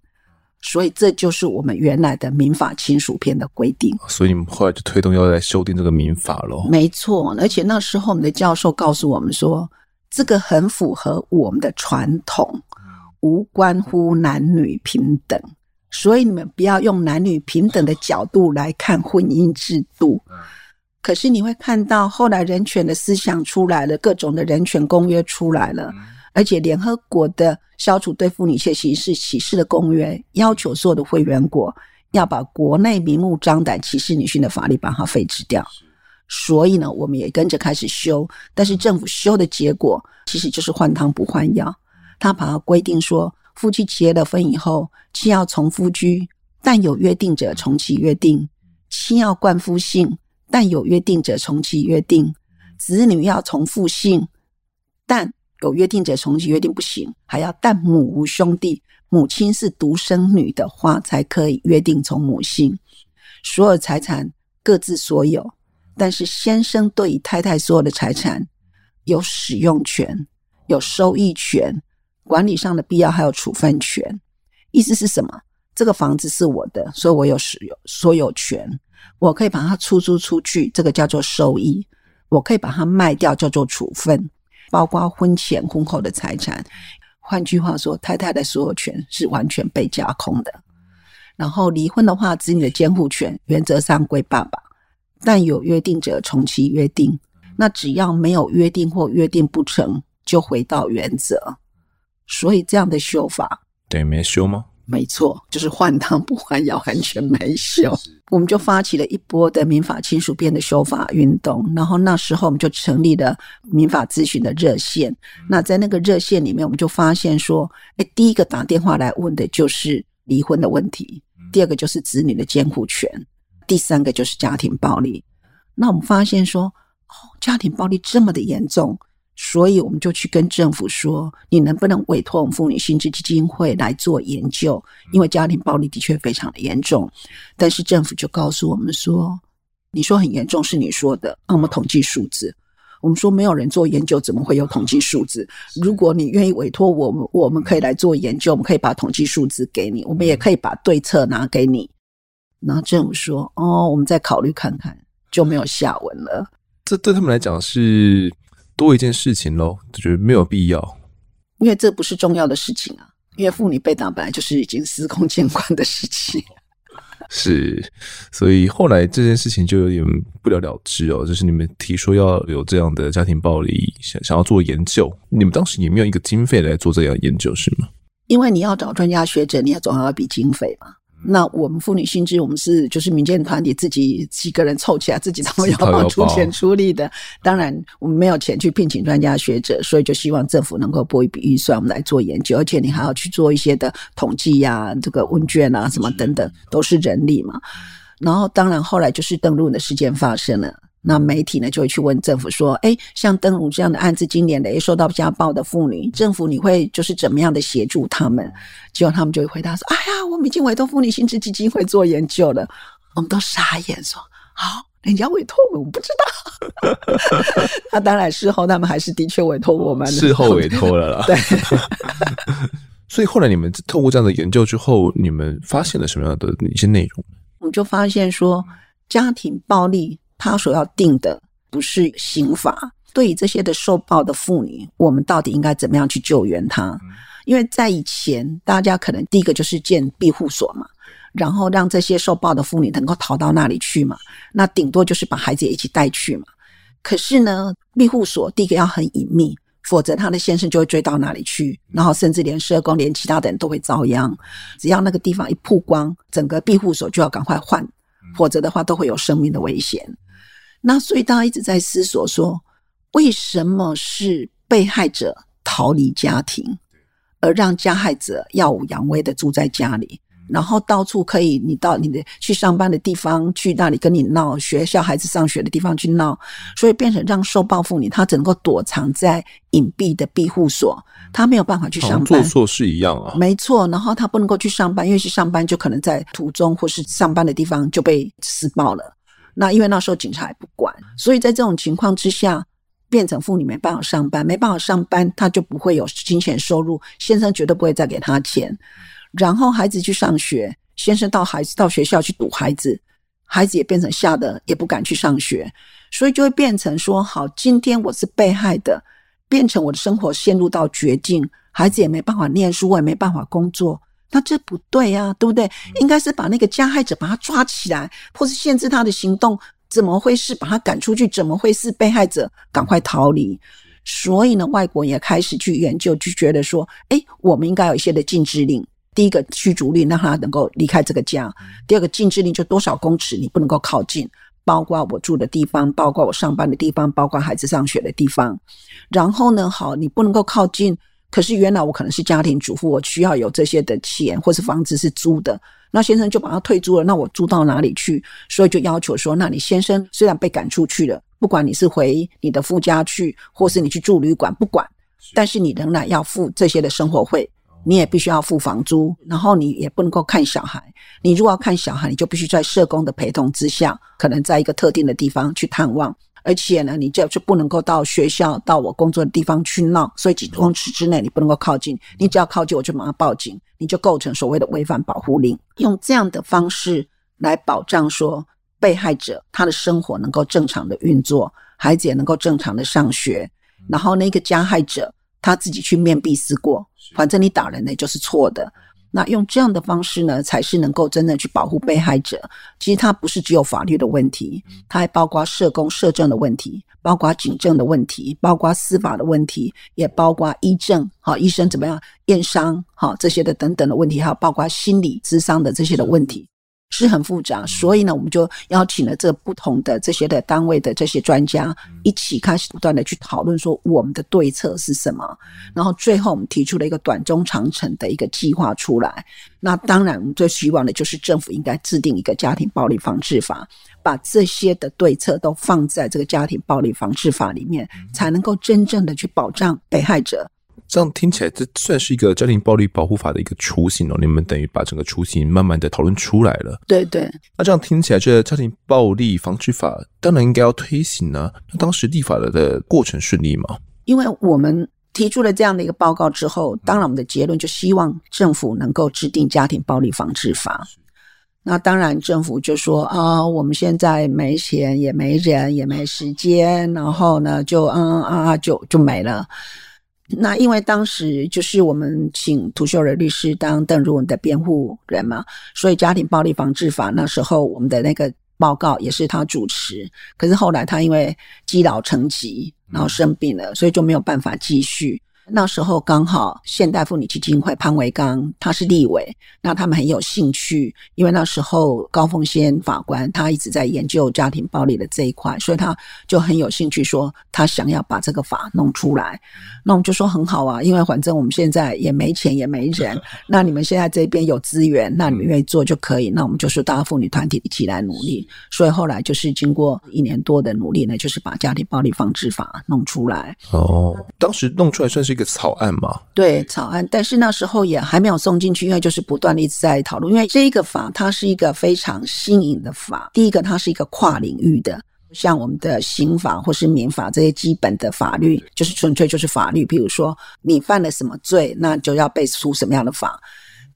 所以这就是我们原来的民法亲属篇的规定。所以你们后来就推动要来修订这个民法喽？没错，而且那时候我们的教授告诉我们说，这个很符合我们的传统，无关乎男女平等。所以你们不要用男女平等的角度来看婚姻制度。可是你会看到后来人权的思想出来了，各种的人权公约出来了，而且联合国的消除对妇女性歧视歧视的公约要求所有的会员国要把国内明目张胆歧视女性的法律把它废止掉。所以呢，我们也跟着开始修，但是政府修的结果其实就是换汤不换药，他把它规定说。夫妻结了婚以后，妻要从夫居，但有约定者从其约定；妻要冠夫姓，但有约定者从其约定；子女要从父姓，但有约定者从其约定不行，还要但母无兄弟，母亲是独生女的话，才可以约定从母姓。所有财产各自所有，但是先生对于太太所有的财产有使用权，有收益权。管理上的必要还有处分权，意思是什么？这个房子是我的，所以我有使有所有权，我可以把它出租出去，这个叫做收益；我可以把它卖掉，叫做处分。包括婚前婚后的财产，换句话说，太太的所有权是完全被架空的。然后离婚的话，子女的监护权原则上归爸爸，但有约定者从其约定。那只要没有约定或约定不成就回到原则。所以这样的修法，对，没修吗？没错，就是换汤不换药，完全没修。我们就发起了一波的民法亲属编的修法运动，然后那时候我们就成立了民法咨询的热线。那在那个热线里面，我们就发现说，哎，第一个打电话来问的就是离婚的问题，第二个就是子女的监护权，第三个就是家庭暴力。那我们发现说，哦，家庭暴力这么的严重。所以我们就去跟政府说，你能不能委托我们妇女新知基金会来做研究？因为家庭暴力的确非常的严重，但是政府就告诉我们说，你说很严重是你说的，那我们统计数字。我们说没有人做研究，怎么会有统计数字？如果你愿意委托我们，我们可以来做研究，我们可以把统计数字给你，我们也可以把对策拿给你。然后政府说：“哦，我们再考虑看看。”就没有下文了。这对他们来讲是多一件事情喽，就觉得没有必要，因为这不是重要的事情啊。因为妇女被打本来就是已经司空见惯的事情。是，所以后来这件事情就有点不了了之哦。就是你们提出要有这样的家庭暴力，想想要做研究，你们当时也没有一个经费来做这样研究，是吗？因为你要找专家学者，你要总要一笔经费嘛。那我们妇女新知，我们是就是民间团体自己几个人凑起来，自己掏腰包出钱出力的。当然，我们没有钱去聘请专家学者，所以就希望政府能够拨一笔预算，我们来做研究。而且你还要去做一些的统计呀、啊，这个问卷啊，什么等等，都是人力嘛。然后，当然后来就是邓如的事件发生了。那媒体呢就会去问政府说：“哎，像邓如这样的案子，今年累月受到家暴的妇女，政府你会就是怎么样的协助他们？”结果他们就会回答说：“哎呀，我们已经委托妇女薪资基金会做研究了。”我们都傻眼说：“好，人家委托我们，我们不知道。”那当然事后他们还是的确委托我们，事后委托了啦。对。所以后来你们透过这样的研究之后，你们发现了什么样的一些内容？我们就发现说，家庭暴力。他所要定的不是刑法，对于这些的受暴的妇女，我们到底应该怎么样去救援她？因为在以前，大家可能第一个就是建庇护所嘛，然后让这些受暴的妇女能够逃到那里去嘛，那顶多就是把孩子也一起带去嘛。可是呢，庇护所第一个要很隐秘，否则他的先生就会追到那里去，然后甚至连社工、连其他的人都会遭殃。只要那个地方一曝光，整个庇护所就要赶快换，否则的话都会有生命的危险。那所以大家一直在思索说，为什么是被害者逃离家庭，而让加害者耀武扬威的住在家里，然后到处可以你到你的去上班的地方去那里跟你闹，学校孩子上学的地方去闹，所以变成让受暴妇女她只能够躲藏在隐蔽的庇护所，她没有办法去上班，做错事一样啊，没错。然后她不能够去上班，因为去上班就可能在途中或是上班的地方就被施暴了。那因为那时候警察也不管，所以在这种情况之下，变成妇女没办法上班，没办法上班，她就不会有金钱收入，先生绝对不会再给她钱。然后孩子去上学，先生到孩子到学校去堵孩子，孩子也变成吓得也不敢去上学，所以就会变成说：好，今天我是被害的，变成我的生活陷入到绝境，孩子也没办法念书，我也没办法工作。那这不对呀，对不对？应该是把那个加害者把他抓起来，或是限制他的行动。怎么会是把他赶出去？怎么会是被害者赶快逃离？所以呢，外国也开始去研究，就觉得说，哎，我们应该有一些的禁止令。第一个驱逐令，让他能够离开这个家；第二个禁制令，就多少公尺你不能够靠近，包括我住的地方，包括我上班的地方，包括孩子上学的地方。然后呢，好，你不能够靠近。可是原来我可能是家庭主妇，我需要有这些的钱，或是房子是租的，那先生就把他退租了，那我租到哪里去？所以就要求说，那你先生虽然被赶出去了，不管你是回你的夫家去，或是你去住旅馆，不管，但是你仍然要付这些的生活费，你也必须要付房租，然后你也不能够看小孩，你如果要看小孩，你就必须在社工的陪同之下，可能在一个特定的地方去探望。而且呢，你这就不能够到学校、到我工作的地方去闹，所以几公尺之内你不能够靠近。你只要靠近，我就马上报警，你就构成所谓的违反保护令。用这样的方式来保障说，被害者他的生活能够正常的运作，孩子也能够正常的上学，然后那个加害者他自己去面壁思过，反正你打人呢就是错的。那用这样的方式呢，才是能够真正去保护被害者。其实它不是只有法律的问题，它还包括社工、社政的问题，包括警政的问题，包括司法的问题，也包括医政，好，医生怎么样验伤，好，这些的等等的问题，还有包括心理智商的这些的问题。是很复杂，所以呢，我们就邀请了这不同的这些的单位的这些专家一起开始不断的去讨论，说我们的对策是什么。然后最后我们提出了一个短中长程的一个计划出来。那当然，我们最希望的就是政府应该制定一个家庭暴力防治法，把这些的对策都放在这个家庭暴力防治法里面，才能够真正的去保障被害者。这样听起来，这算是一个家庭暴力保护法的一个雏形哦。你们等于把整个雏形慢慢的讨论出来了。对对。那这样听起来，这家庭暴力防治法当然应该要推行呢。那当时立法的的过程顺利吗？因为我们提出了这样的一个报告之后，当然我们的结论就希望政府能够制定家庭暴力防治法。那当然，政府就说啊，我们现在没钱，也没人，也没时间，然后呢，就嗯啊，就就没了。那因为当时就是我们请涂秀仁律师当邓如文的辩护人嘛，所以家庭暴力防治法那时候我们的那个报告也是他主持。可是后来他因为积劳成疾，然后生病了，所以就没有办法继续。那时候刚好现代妇女基金会潘维刚他是立委，那他们很有兴趣，因为那时候高凤仙法官他一直在研究家庭暴力的这一块，所以他就很有兴趣说他想要把这个法弄出来。那我们就说很好啊，因为反正我们现在也没钱也没人，那你们现在这边有资源，那你们愿意做就可以。那我们就说大家妇女团体一起来努力。所以后来就是经过一年多的努力呢，就是把家庭暴力防治法弄出来。哦，当时弄出来算是。一个草案吗，对草案，但是那时候也还没有送进去，因为就是不断的一直在讨论。因为这个法它是一个非常新颖的法，第一个它是一个跨领域的，像我们的刑法或是民法这些基本的法律，就是纯粹就是法律。比如说你犯了什么罪，那就要被出什么样的法。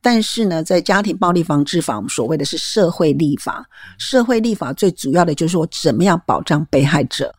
但是呢，在家庭暴力防治法，我们所谓的是社会立法，社会立法最主要的就是说怎么样保障被害者。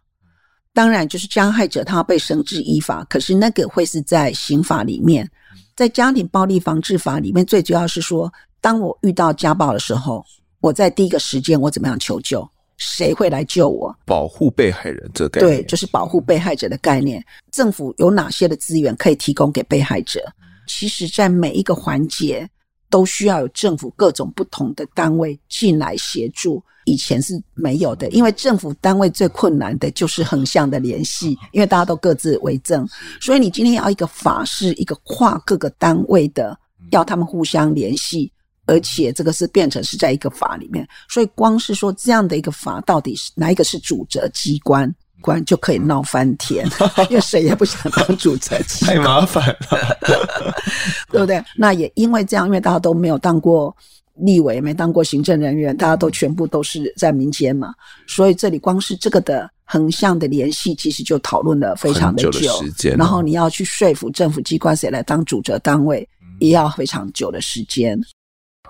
当然，就是加害者他要被绳之以法，可是那个会是在刑法里面，在家庭暴力防治法里面，最主要是说，当我遇到家暴的时候，我在第一个时间我怎么样求救，谁会来救我？保护被害人这个概念，对，就是保护被害者的概念。政府有哪些的资源可以提供给被害者？其实，在每一个环节都需要有政府各种不同的单位进来协助。以前是没有的，因为政府单位最困难的就是横向的联系，因为大家都各自为政，所以你今天要一个法是一个跨各个单位的，要他们互相联系，而且这个是变成是在一个法里面，所以光是说这样的一个法，到底是哪一个是主责机关，关就可以闹翻天，因为谁也不想当主责机关，太麻烦了，对不对？那也因为这样，因为大家都没有当过。立委没当过行政人员，大家都全部都是在民间嘛，所以这里光是这个的横向的联系，其实就讨论了非常的久，久的时间哦。然后你要去说服政府机关谁来当主责单位，也要非常久的时间。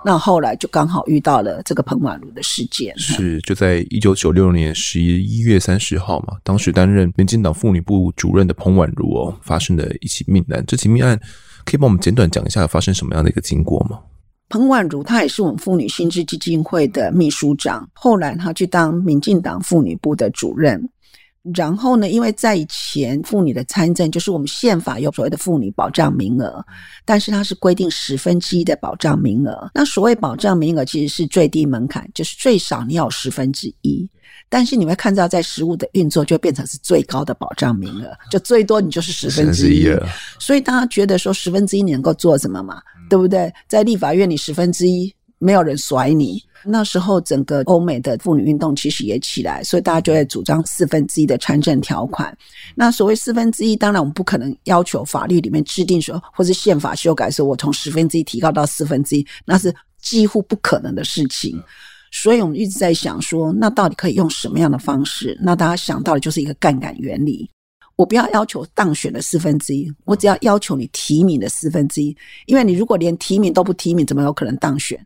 那后来就刚好遇到了这个彭婉如的事件，是就在一九九六年十一月三十号嘛，当时担任民进党妇女部主任的彭婉如哦，发生了一起命案。这起命案可以帮我们简短讲一下发生什么样的一个经过吗？彭婉如，她也是我们妇女心智基金会的秘书长，后来她去当民进党妇女部的主任。然后呢，因为在以前妇女的参政，就是我们宪法有所谓的妇女保障名额，但是它是规定十分之一的保障名额。那所谓保障名额其实是最低门槛，就是最少你要有十分之一。但是你会看到，在实物的运作就变成是最高的保障名额，就最多你就是十分之一。所以大家觉得说十分之一你能够做什么嘛？对不对？在立法院里十分之一没有人甩你。那时候整个欧美的妇女运动其实也起来，所以大家就会主张四分之一的参政条款。那所谓四分之一，当然我们不可能要求法律里面制定说，或是宪法修改说，我从十分之一提高到四分之一，那是几乎不可能的事情。所以我们一直在想说，那到底可以用什么样的方式？那大家想到的就是一个杠杆原理。我不要要求当选的四分之一，我只要要求你提名的四分之一。因为你如果连提名都不提名，怎么有可能当选？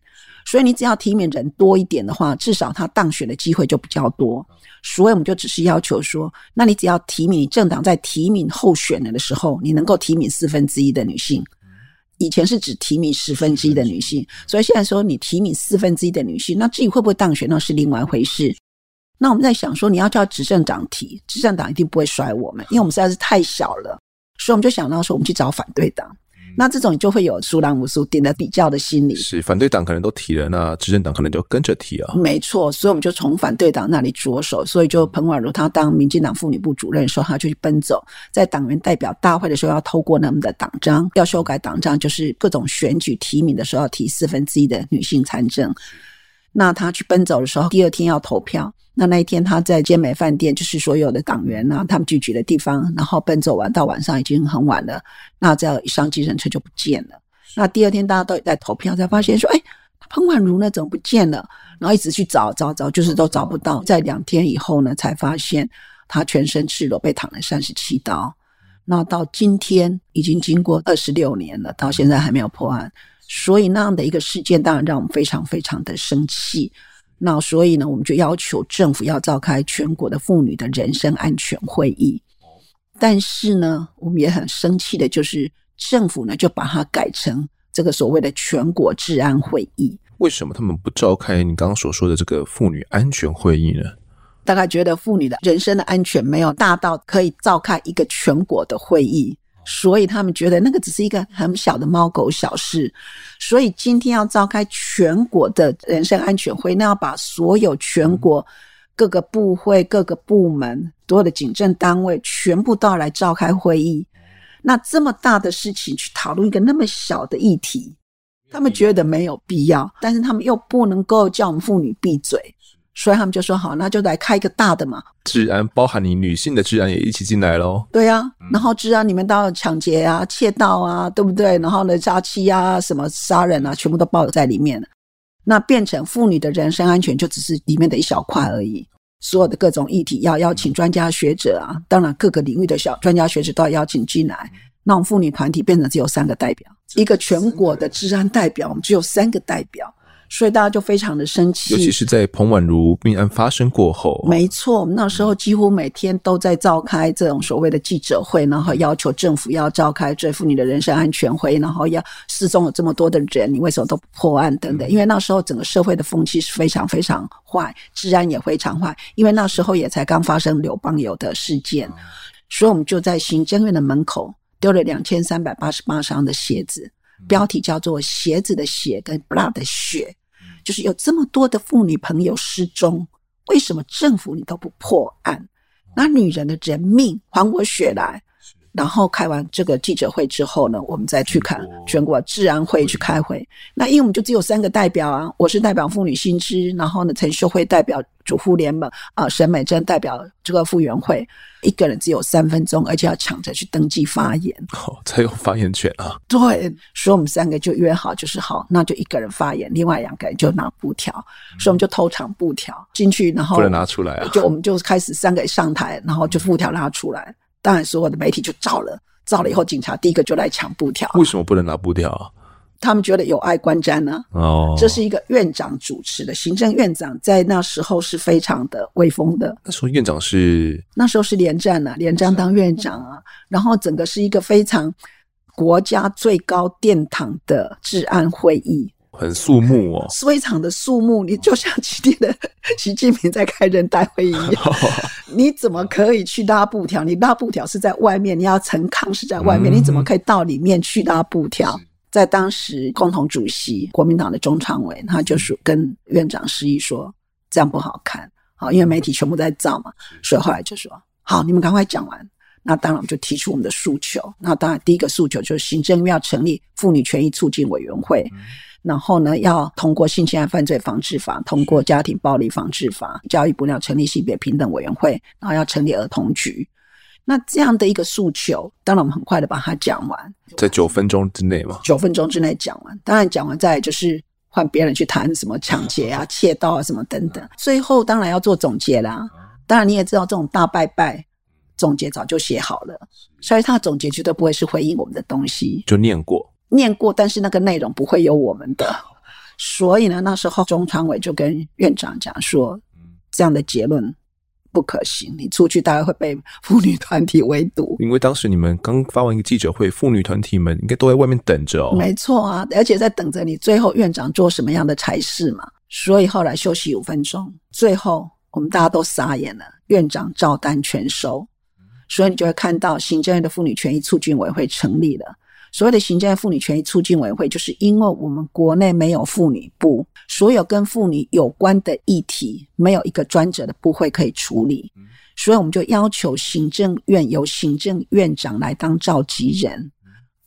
所以你只要提名人多一点的话，至少他当选的机会就比较多。所以我们就只是要求说，那你只要提名，你政党在提名候选人的时候，你能够提名四分之一的女性。以前是只提名十分之一的女性，所以现在说你提名四分之一的女性，那至于会不会当选，那是另外一回事。那我们在想说，你要叫执政党提，执政党一定不会甩我们，因为我们实在是太小了，所以我们就想到说，我们去找反对党。那这种就会有输人无数顶的比较的心理，是反对党可能都提了，那执政党可能就跟着提啊。没错，所以我们就从反对党那里着手，所以就彭婉如她当民进党妇女部主任的时候，她就去奔走，在党员代表大会的时候要透过他们的党章，要修改党章，就是各种选举提名的时候要提四分之一的女性参政。那她去奔走的时候，第二天要投票，那那一天他在健美饭店，就是所有的党员啊，他们聚集的地方，然后奔走完到晚上已经很晚了，那这样一上计程车就不见了。那第二天大家都在投票，才发现说，哎，彭婉如呢怎么不见了？然后一直去找找找，就是都找不到。在两天以后呢，才发现他全身赤裸，被躺了三十七刀。那到今天已经经过二十六年了，到现在还没有破案。所以那样的一个事件，当然让我们非常非常的生气。那所以呢，我们就要求政府要召开全国的妇女的人身安全会议。但是呢，我们也很生气的，就是政府呢就把它改成这个所谓的全国治安会议。为什么他们不召开你刚刚所说的这个妇女安全会议呢？大概觉得妇女的人身的安全没有大到可以召开一个全国的会议，所以他们觉得那个只是一个很小的猫狗小事。所以今天要召开全国的人身安全会，那要把所有全国各个部会、各个部门、所有的警政单位全部都要来召开会议。那这么大的事情去讨论一个那么小的议题，他们觉得没有必要，但是他们又不能够叫我们妇女闭嘴。所以他们就说好，那就来开一个大的嘛。治安包含你女性的治安也一起进来喽。对啊，然后治安里面到抢劫啊、窃盗啊，对不对？然后呢，诈欺啊、什么杀人啊，全部都包在里面了。那变成妇女的人身安全就只是里面的一小块而已。所有的各种议题要邀请专家学者啊，当然各个领域的小专家学者都要邀请进来。那我们妇女团体变成只有三个代表，一个全国的治安代表，我们只有三个代表。所以大家就非常的生气，尤其是在彭婉如命案发生过后。没错，我们那时候几乎每天都在召开这种所谓的记者会，然后要求政府要召开对妇女的人身安全会，然后要失踪了这么多的人，你为什么都不破案等等？因为那时候整个社会的风气是非常非常坏，治安也非常坏。因为那时候也才刚发生刘邦友的事件，所以我们就在行政院的门口丢了两千三百八十八双的鞋子。标题叫做“鞋子的血跟 blood 的血”，就是有这么多的妇女朋友失踪，为什么政府你都不破案？拿女人的人命还我血来！然后开完这个记者会之后呢，我们再去看全国治安会去开会。那因为我们就只有三个代表啊，我是代表妇女新知，然后呢，陈秀慧代表主妇联盟啊，沈美珍代表这个妇援会，一个人只有三分钟，而且要抢着去登记发言，哦，才有发言权啊。对，所以我们三个就约好，就是好，那就一个人发言，另外两个人就拿布条，所以我们就偷藏布条进去，然后不能拿出来啊，就我们就开始三个上台，然后就布条拉出来。当然，所有的媒体就照了，照了以后，警察第一个就来抢布条。为什么不能拿布条啊？他们觉得有碍观瞻呢。哦，这是一个院长主持的，行政院长在那时候是非常的威风的。那时候院长是那时候是连战啊，连战当院长啊，然后整个是一个非常国家最高殿堂的治安会议。很肃穆哦，非常的肃穆。你就像今天的 习近平在开人代会议一样，你怎么可以去拉布条？你拉布条是在外面，你要陈抗是在外面，你怎么可以到里面去拉布条？在当时，共同主席国民党的中常委，他就是跟院长示意说，这样不好看。好，因为媒体全部在照嘛，所以后来就说，好，你们赶快讲完。那当然，我们就提出我们的诉求。那当然，第一个诉求就是行政院要成立妇女权益促进委员会。然后呢，要通过性侵害犯罪防治法，通过家庭暴力防治法，教育部要成立性别平等委员会，然后要成立儿童局。那这样的一个诉求，当然我们很快的把它讲完，在九分钟之内嘛。九分钟之内讲完，当然讲完再就是换别人去谈什么抢劫啊、窃盗啊什么等等。最后当然要做总结啦。当然你也知道，这种大拜拜总结早就写好了，所以他的总结绝对不会是回应我们的东西，就念过。念过，但是那个内容不会有我们的，所以呢，那时候中常委就跟院长讲说，这样的结论不可行，你出去大概会被妇女团体围堵。因为当时你们刚发完一个记者会，妇女团体们应该都在外面等着哦。没错啊，而且在等着你最后院长做什么样的裁示嘛。所以后来休息五分钟，最后我们大家都傻眼了，院长照单全收。所以你就会看到行政院的妇女权益促进委员会成立了。所谓的行政院妇女权益促进委员会，就是因为我们国内没有妇女部，所有跟妇女有关的议题，没有一个专责的部会可以处理，所以我们就要求行政院由行政院长来当召集人，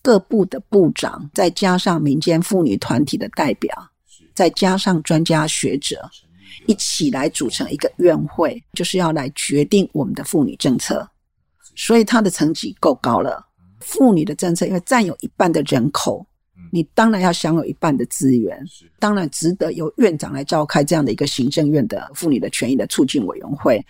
各部的部长，再加上民间妇女团体的代表，再加上专家学者，一起来组成一个院会，就是要来决定我们的妇女政策。所以他的层级够高了。妇女的政策，因为占有一半的人口，你当然要享有一半的资源，当然值得由院长来召开这样的一个行政院的妇女的权益的促进委员会。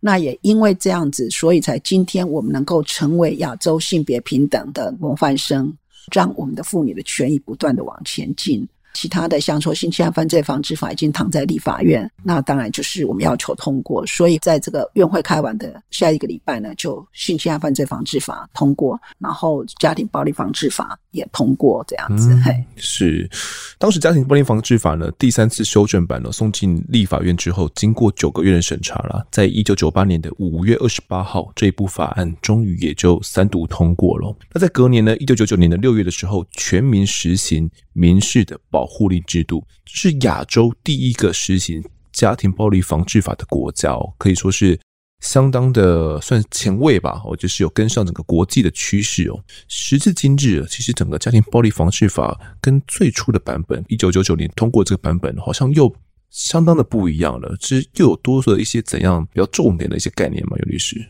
那也因为这样子，所以才今天我们能够成为亚洲性别平等的模范生，让我们的妇女的权益不断的往前进。其他的像说性侵害犯罪防治法已经躺在立法院，那当然就是我们要求通过。所以在这个院会开完的下一个礼拜呢，就性侵害犯罪防治法通过，然后家庭暴力防治法也通过，这样子。嘿、嗯，是当时家庭暴力防治法呢第三次修正版呢送进立法院之后，经过九个月的审查了，在一九九八年的五月二十八号，这一部法案终于也就三读通过了。那在隔年呢，一九九九年的六月的时候，全民实行民事的保。保护令制度是亚洲第一个实行家庭暴力防治法的国家哦，可以说是相当的算前卫吧。哦，就是有跟上整个国际的趋势哦。时至今日，其实整个家庭暴力防治法跟最初的版本一九九九年通过这个版本，好像又相当的不一样了。其实又有多了一些怎样比较重点的一些概念吗？尤律师，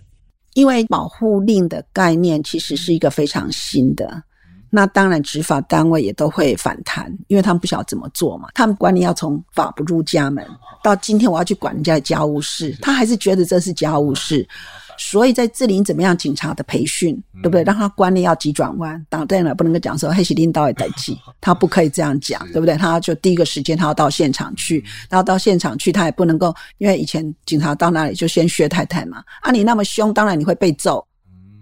因为保护令的概念其实是一个非常新的。那当然，执法单位也都会反弹，因为他们不晓得怎么做嘛。他们管你要从法不入家门，到今天我要去管人家的家务事，他还是觉得这是家务事。所以在这里怎么样？警察的培训，对不对？让他观念要急转弯。当然了，不能够讲说黑西领导也得急，他不可以这样讲，对不对？他就第一个时间他要到现场去，然后到现场去，他也不能够，因为以前警察到那里就先薛太太嘛。啊，你那么凶，当然你会被揍，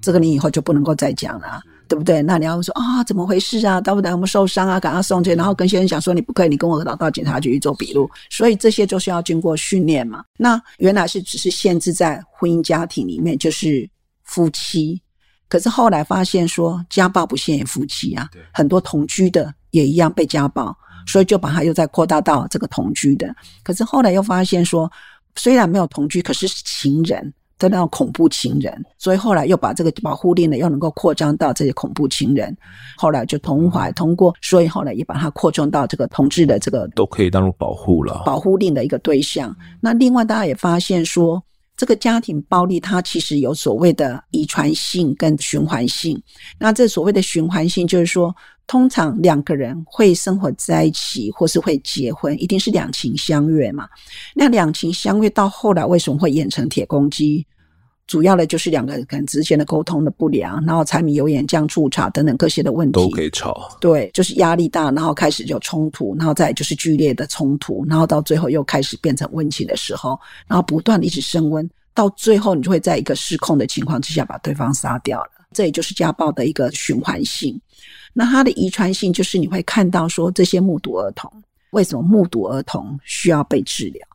这个你以后就不能够再讲了。对不对？那你要说啊、哦，怎么回事啊？到不对？我们受伤啊，赶快送去。然后跟先生讲说，你不可以，你跟我老到警察局去做笔录。所以这些就是要经过训练嘛。那原来是只是限制在婚姻家庭里面，就是夫妻。可是后来发现说，家暴不限于夫妻啊，很多同居的也一样被家暴，所以就把它又再扩大到这个同居的。可是后来又发现说，虽然没有同居，可是是情人。的那种恐怖情人，所以后来又把这个保护令呢，又能够扩张到这些恐怖情人。后来就同怀通过，所以后来也把它扩充到这个同志的这个都可以当做保护了。保护令的一个对象。那另外大家也发现说，这个家庭暴力它其实有所谓的遗传性跟循环性。那这所谓的循环性，就是说。通常两个人会生活在一起，或是会结婚，一定是两情相悦嘛。那两情相悦到后来为什么会演成铁公鸡？主要的就是两个人之间的沟通的不良，然后柴米油盐酱醋茶等等各些的问题都可以吵。对，就是压力大，然后开始就冲突，然后再就是剧烈的冲突，然后到最后又开始变成温情的时候，然后不断的一直升温，到最后你就会在一个失控的情况之下把对方杀掉了。这也就是家暴的一个循环性。那它的遗传性就是你会看到说，这些目睹儿童，为什么目睹儿童需要被治疗？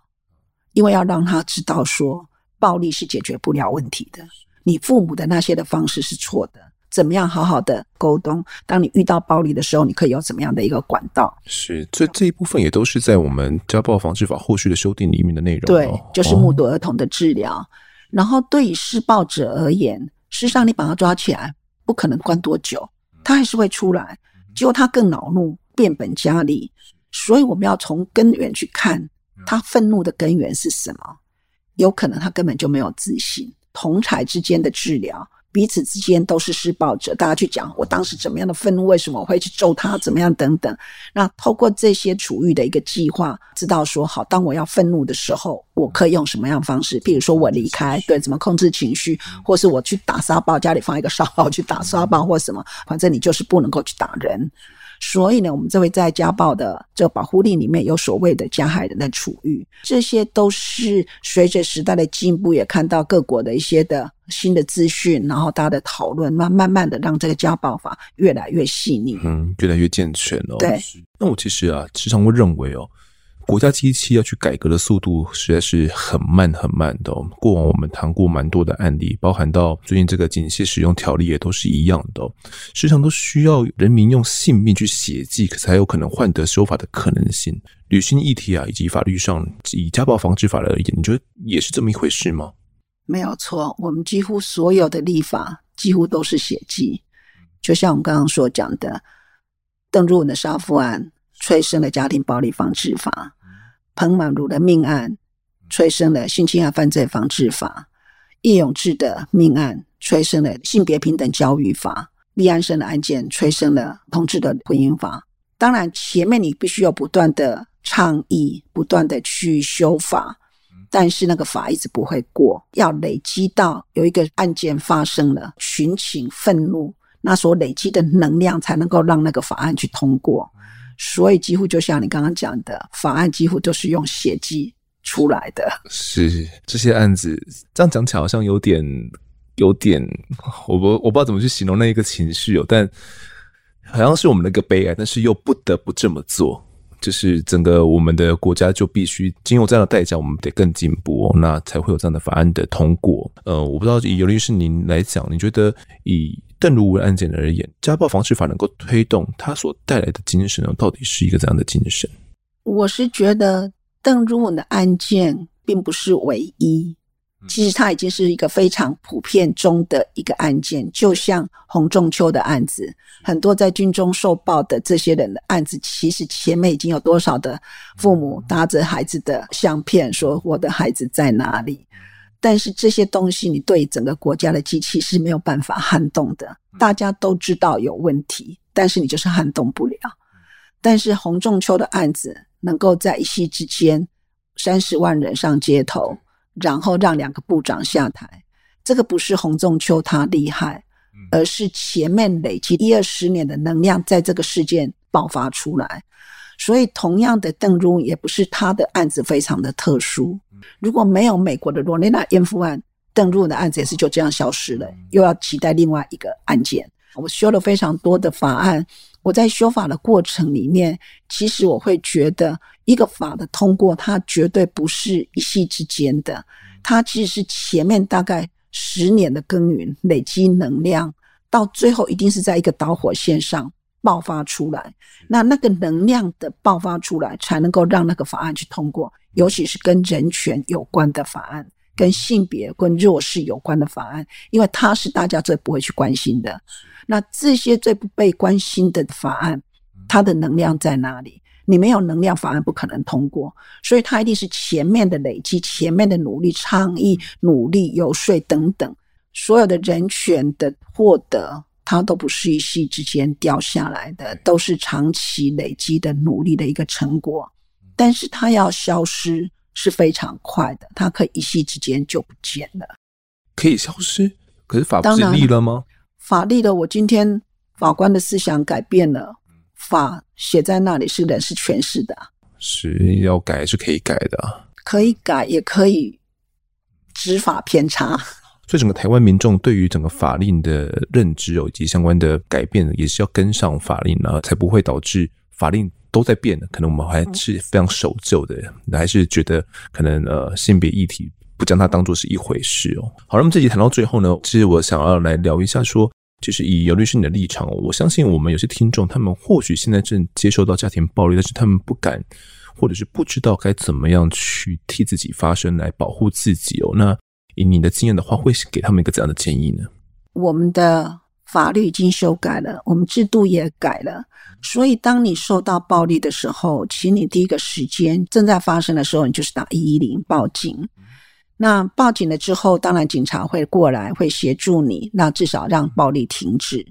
因为要让他知道说，暴力是解决不了问题的。你父母的那些的方式是错的，怎么样好好的沟通？当你遇到暴力的时候，你可以有怎么样的一个管道？是，这这一部分也都是在我们家暴防治法后续的修订里面的内容。对，就是目睹儿童的治疗。哦、然后对于施暴者而言，事实上你把他抓起来，不可能关多久。他还是会出来，结果他更恼怒，变本加厉。所以我们要从根源去看，他愤怒的根源是什么？有可能他根本就没有自信。同才之间的治疗。彼此之间都是施暴者，大家去讲我当时怎么样的愤怒，为什么我会去揍他，怎么样等等。那透过这些处遇的一个计划，知道说好，当我要愤怒的时候，我可以用什么样的方式？譬如说我离开，对，怎么控制情绪，或是我去打沙包，家里放一个沙包去打沙包，或什么，反正你就是不能够去打人。所以呢，我们这位在家暴的这个保护令里面有所谓的加害人的处遇，这些都是随着时代的进步，也看到各国的一些的新的资讯，然后大家的讨论，慢慢慢的让这个家暴法越来越细腻，嗯，越来越健全哦。对，那我其实啊，时常会认为哦。国家机器要去改革的速度实在是很慢很慢的哦。过往我们谈过蛮多的案例，包含到最近这个警械使用条例也都是一样的哦。时常都需要人民用性命去血祭，才有可能换得修法的可能性。女性议题啊，以及法律上以家暴防治法而言，你觉得也是这么一回事吗？没有错，我们几乎所有的立法几乎都是血祭，就像我们刚刚所讲的，邓如文的杀夫案催生了家庭暴力防治法。彭满如的命案，催生了性侵害犯罪防治法；叶永志的命案，催生了性别平等教育法；李安生的案件，催生了同志的婚姻法。当然，前面你必须要不断的倡议，不断的去修法，但是那个法一直不会过，要累积到有一个案件发生了，群情愤怒，那所累积的能量才能够让那个法案去通过。所以几乎就像你刚刚讲的，法案几乎都是用血迹出来的。是这些案子，这样讲起来好像有点有点，我不我不知道怎么去形容那一个情绪哦，但。好像是我们的一个悲哀，但是又不得不这么做，就是整个我们的国家就必须经由这样的代价，我们得更进步哦，那才会有这样的法案的通过。呃，我不知道以尤律师您来讲，你觉得以邓如文案件而言，家暴防治法能够推动它所带来的精神呢，到底是一个怎样的精神？我是觉得邓如文的案件并不是唯一。其实它已经是一个非常普遍中的一个案件，就像洪仲秋的案子，很多在军中受暴的这些人的案子，其实前面已经有多少的父母搭着孩子的相片，说我的孩子在哪里？但是这些东西，你对整个国家的机器是没有办法撼动的。大家都知道有问题，但是你就是撼动不了。但是洪仲秋的案子，能够在一夕之间，三十万人上街头。然后让两个部长下台，这个不是洪仲秋他厉害，而是前面累积一二十年的能量在这个事件爆发出来。所以，同样的邓如也不是他的案子非常的特殊。如果没有美国的罗内娜艳夫案，邓如雯的案子也是就这样消失了，又要期待另外一个案件。我修了非常多的法案。我在修法的过程里面，其实我会觉得，一个法的通过，它绝对不是一夕之间的，它其实是前面大概十年的耕耘，累积能量，到最后一定是在一个导火线上爆发出来。那那个能量的爆发出来，才能够让那个法案去通过，尤其是跟人权有关的法案，跟性别、跟弱势有关的法案，因为它是大家最不会去关心的。那这些最不被关心的法案，它的能量在哪里？你没有能量，法案不可能通过。所以它一定是前面的累积、前面的努力、倡议、努力、游说等等，所有的人权的获得，它都不是一夕之间掉下来的，都是长期累积的努力的一个成果。但是它要消失是非常快的，它可以一夕之间就不见了。可以消失？可是法不是立了吗？法律的，我今天法官的思想改变了，法写在那里是人是诠释的，是要改是可以改的，可以改也可以执法偏差。所以整个台湾民众对于整个法令的认知哦，以及相关的改变，也是要跟上法令啊，才不会导致法令都在变的。可能我们还是非常守旧的，还是觉得可能呃性别议题。不将它当做是一回事哦。好，那么这集谈到最后呢，其实我想要来聊一下说，说就是以尤律师你的立场，我相信我们有些听众，他们或许现在正接受到家庭暴力，但是他们不敢，或者是不知道该怎么样去替自己发声来保护自己哦。那以你的经验的话，会给他们一个怎样的建议呢？我们的法律已经修改了，我们制度也改了，所以当你受到暴力的时候，请你第一个时间正在发生的时候，你就是打一一零报警。那报警了之后，当然警察会过来，会协助你，那至少让暴力停止。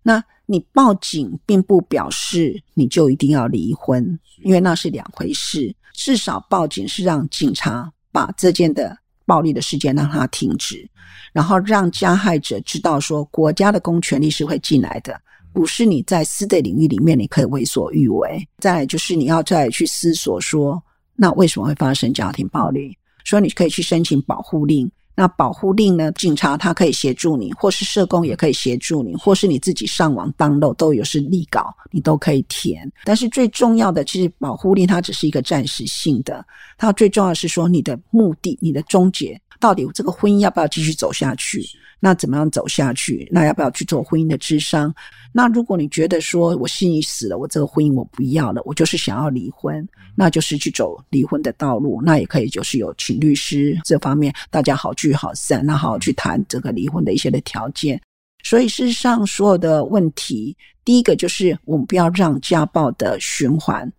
那你报警并不表示你就一定要离婚，因为那是两回事。至少报警是让警察把这件的暴力的事件让它停止，然后让加害者知道说，国家的公权力是会进来的，不是你在私的领域里面你可以为所欲为。再来就是你要再去思索说，那为什么会发生家庭暴力？所以你可以去申请保护令，那保护令呢？警察他可以协助你，或是社工也可以协助你，或是你自己上网当漏都有是立稿，你都可以填。但是最重要的，其实保护令它只是一个暂时性的，它最重要的是说你的目的、你的终结，到底这个婚姻要不要继续走下去？那怎么样走下去？那要不要去做婚姻的智商？那如果你觉得说我心已死了，我这个婚姻我不要了，我就是想要离婚，那就是去走离婚的道路。那也可以就是有请律师这方面，大家好聚好散，那好好去谈这个离婚的一些的条件。所以事实上，所有的问题，第一个就是我们不要让家暴的循环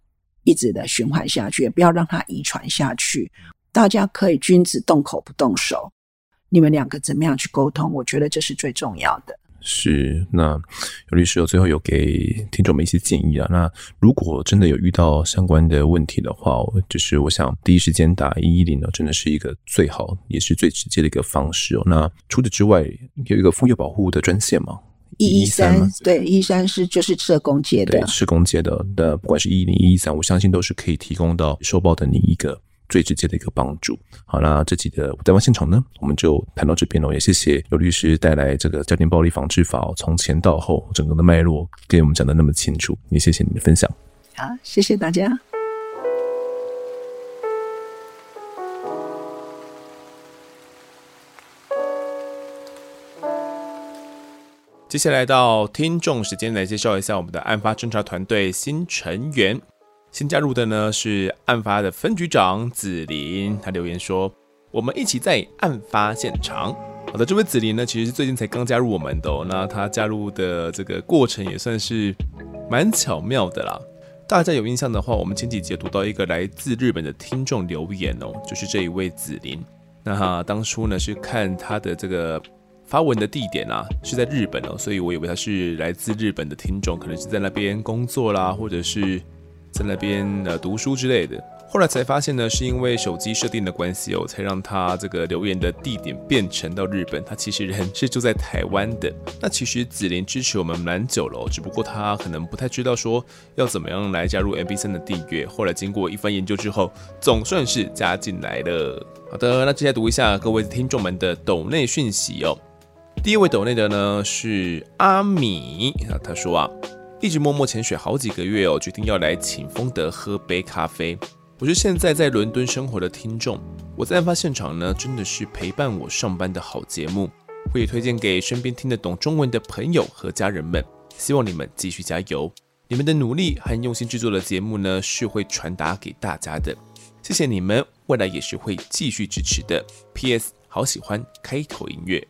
一直的循环下去，也不要让它遗传下去。大家可以君子动口不动手，你们两个怎么样去沟通？我觉得这是最重要的。是，那有律师有最后有给听众们一些建议啊。那如果真的有遇到相关的问题的话，就是我想第一时间打一一零呢，真的是一个最好也是最直接的一个方式哦。那除此之外，有一个妇幼保护的专线吗？一一三，对，一一三是就是社工界的，对，社工界的的，不管是一一零一一三，我相信都是可以提供到受报的你一个。最直接的一个帮助。好，那这集的在案现场呢，我们就谈到这边了。也谢谢刘律师带来这个家庭暴力防治法从前到后整个的脉络，给我们讲的那么清楚。也谢谢你的分享。好，谢谢大家。接下来到听众时间，来介绍一下我们的案发侦查团队新成员。新加入的呢是案发的分局长子琳，他留言说：“我们一起在案发现场。”好的，这位子琳呢，其实是最近才刚加入我们的哦。那他加入的这个过程也算是蛮巧妙的啦。大家有印象的话，我们前几节读到一个来自日本的听众留言哦，就是这一位子琳。那他当初呢是看他的这个发文的地点啊是在日本哦，所以我以为他是来自日本的听众，可能是在那边工作啦，或者是。在那边呃读书之类的，后来才发现呢，是因为手机设定的关系哦，才让他这个留言的地点变成到日本。他其实人是住在台湾的。那其实子琳支持我们蛮久了哦，只不过他可能不太知道说要怎么样来加入 MB 三的订阅。后来经过一番研究之后，总算是加进来了。好的，那接下来读一下各位听众们的抖内讯息哦。第一位抖内的呢是阿米，啊他说啊。一直默默潜水好几个月哦，决定要来请丰德喝杯咖啡。我是现在在伦敦生活的听众，我在案发现场呢，真的是陪伴我上班的好节目，我也推荐给身边听得懂中文的朋友和家人们。希望你们继续加油，你们的努力和用心制作的节目呢，是会传达给大家的。谢谢你们，未来也是会继续支持的。P.S. 好喜欢开头音乐。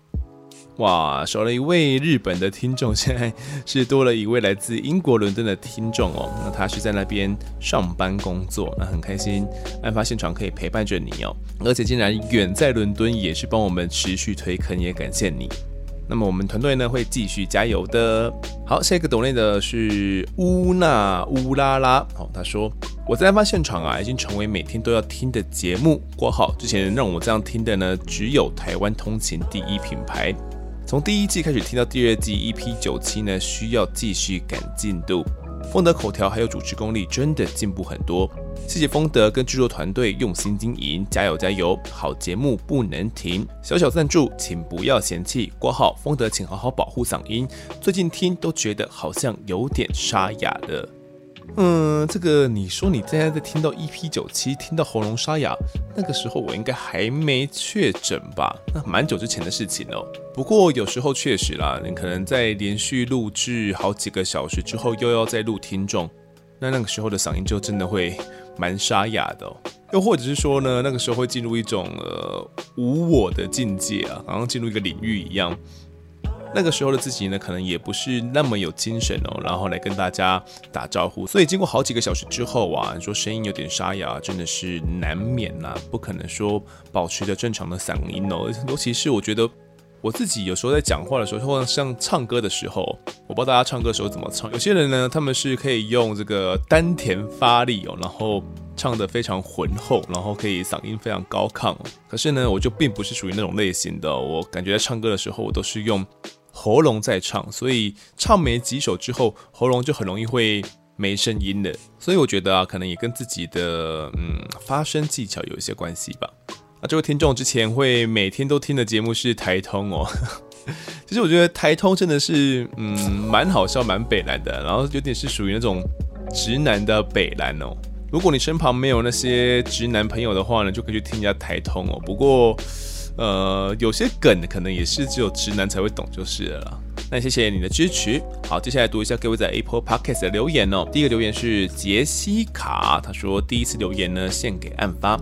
哇，少了一位日本的听众，现在是多了一位来自英国伦敦的听众哦。那他是在那边上班工作，那很开心，案发现场可以陪伴着你哦。而且竟然远在伦敦，也是帮我们持续推坑，也感谢你。那么我们团队呢会继续加油的。好，下一个懂内的是乌娜乌拉拉，哦，他说我在案发现场啊，已经成为每天都要听的节目。括号之前让我这样听的呢，只有台湾通勤第一品牌。从第一季开始听到第二季 EP 九七呢，需要继续赶进度。丰德口条还有主持功力真的进步很多，谢谢丰德跟制作团队用心经营，加油加油！好节目不能停，小小赞助请不要嫌弃。括号丰德请好好保护嗓音，最近听都觉得好像有点沙哑的。嗯，这个你说你现在在听到 EP 九七，听到喉咙沙哑，那个时候我应该还没确诊吧？那蛮久之前的事情哦。不过有时候确实啦，你可能在连续录制好几个小时之后，又要再录听众，那那个时候的嗓音就真的会蛮沙哑的哦。又或者是说呢，那个时候会进入一种呃无我的境界啊，好像进入一个领域一样。那个时候的自己呢，可能也不是那么有精神哦，然后来跟大家打招呼。所以经过好几个小时之后啊，你说声音有点沙哑，真的是难免呐、不可能说保持着正常的嗓音哦。尤其是我觉得我自己有时候在讲话的时候，或者像唱歌的时候，我不知道大家唱歌的时候怎么唱。有些人呢，他们是可以用这个丹田发力哦，然后唱得非常浑厚，然后可以嗓音非常高亢。可是呢，我就并不是属于那种类型的，我感觉在唱歌的时候，我都是用。喉咙在唱，所以唱没几首之后，喉咙就很容易会没声音的。所以我觉得啊，可能也跟自己的嗯发声技巧有一些关系吧。那这位听众之前会每天都听的节目是台通哦。其实我觉得台通真的是嗯蛮好笑、蛮北烂的，然后有点是属于那种直男的北烂哦。如果你身旁没有那些直男朋友的话呢，就可以去听一下台通哦。不过。呃，有些梗可能也是只有直男才会懂，就是了。那谢谢你的支持。好，接下来读一下各位在 Apple Podcast 的留言哦。第一个留言是杰西卡，他说第一次留言呢献给案发。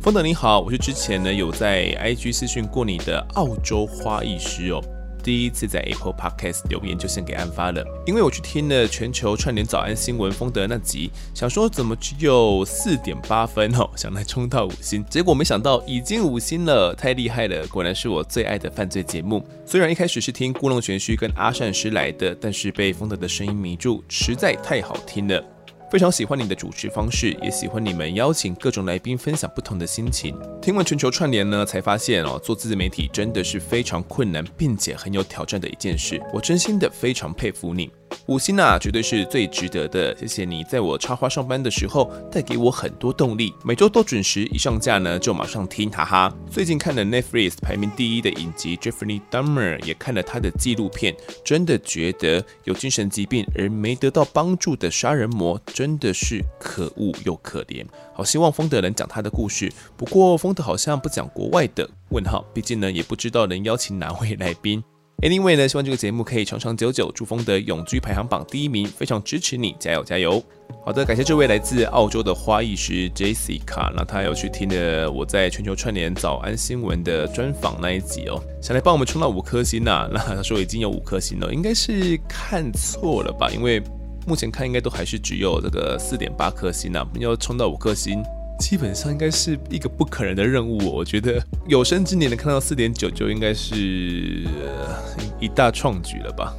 风德你好，我是之前呢有在 IG 私讯过你的澳洲花艺师哦。第一次在 Apple Podcast 留言就献给案发了，因为我去听了全球串联早安新闻丰德那集，想说怎么只有四点八分哦，想来冲到五星，结果没想到已经五星了，太厉害了，果然是我最爱的犯罪节目。虽然一开始是听故弄玄虚跟阿善师来的，但是被丰德的声音迷住，实在太好听了。非常喜欢你的主持方式，也喜欢你们邀请各种来宾分享不同的心情。听完全球串联呢，才发现哦，做自媒体真的是非常困难，并且很有挑战的一件事。我真心的非常佩服你。五星啊，绝对是最值得的。谢谢你在我插花上班的时候带给我很多动力。每周都准时一上架呢，就马上听，哈哈。最近看了 Netflix 排名第一的影集 Jeffrey Dahmer，也看了他的纪录片，真的觉得有精神疾病而没得到帮助的杀人魔真的是可恶又可怜。好希望丰德能讲他的故事，不过丰德好像不讲国外的问号，毕竟呢也不知道能邀请哪位来宾。Anyway 呢，希望这个节目可以长长久久，祝峰德永居排行榜第一名，非常支持你，加油加油！好的，感谢这位来自澳洲的花艺师 Jessica，那他有去听了我在全球串联早安新闻的专访那一集哦，想来帮我们冲到五颗星呐、那他说已经有五颗星了，应该是看错了吧？因为目前看应该都还是只有这个四点八颗星啊，要冲到五颗星。基本上应该是一个不可能的任务，我觉得有生之年能看到四点九，就应该是一大创举了吧。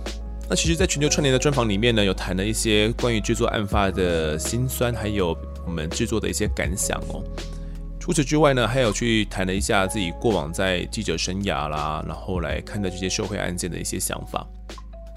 那其实，在全球串联的专访里面呢，有谈了一些关于制作案发的辛酸，还有我们制作的一些感想哦。除此之外呢，还有去谈了一下自己过往在记者生涯啦，然后来看待这些社会案件的一些想法。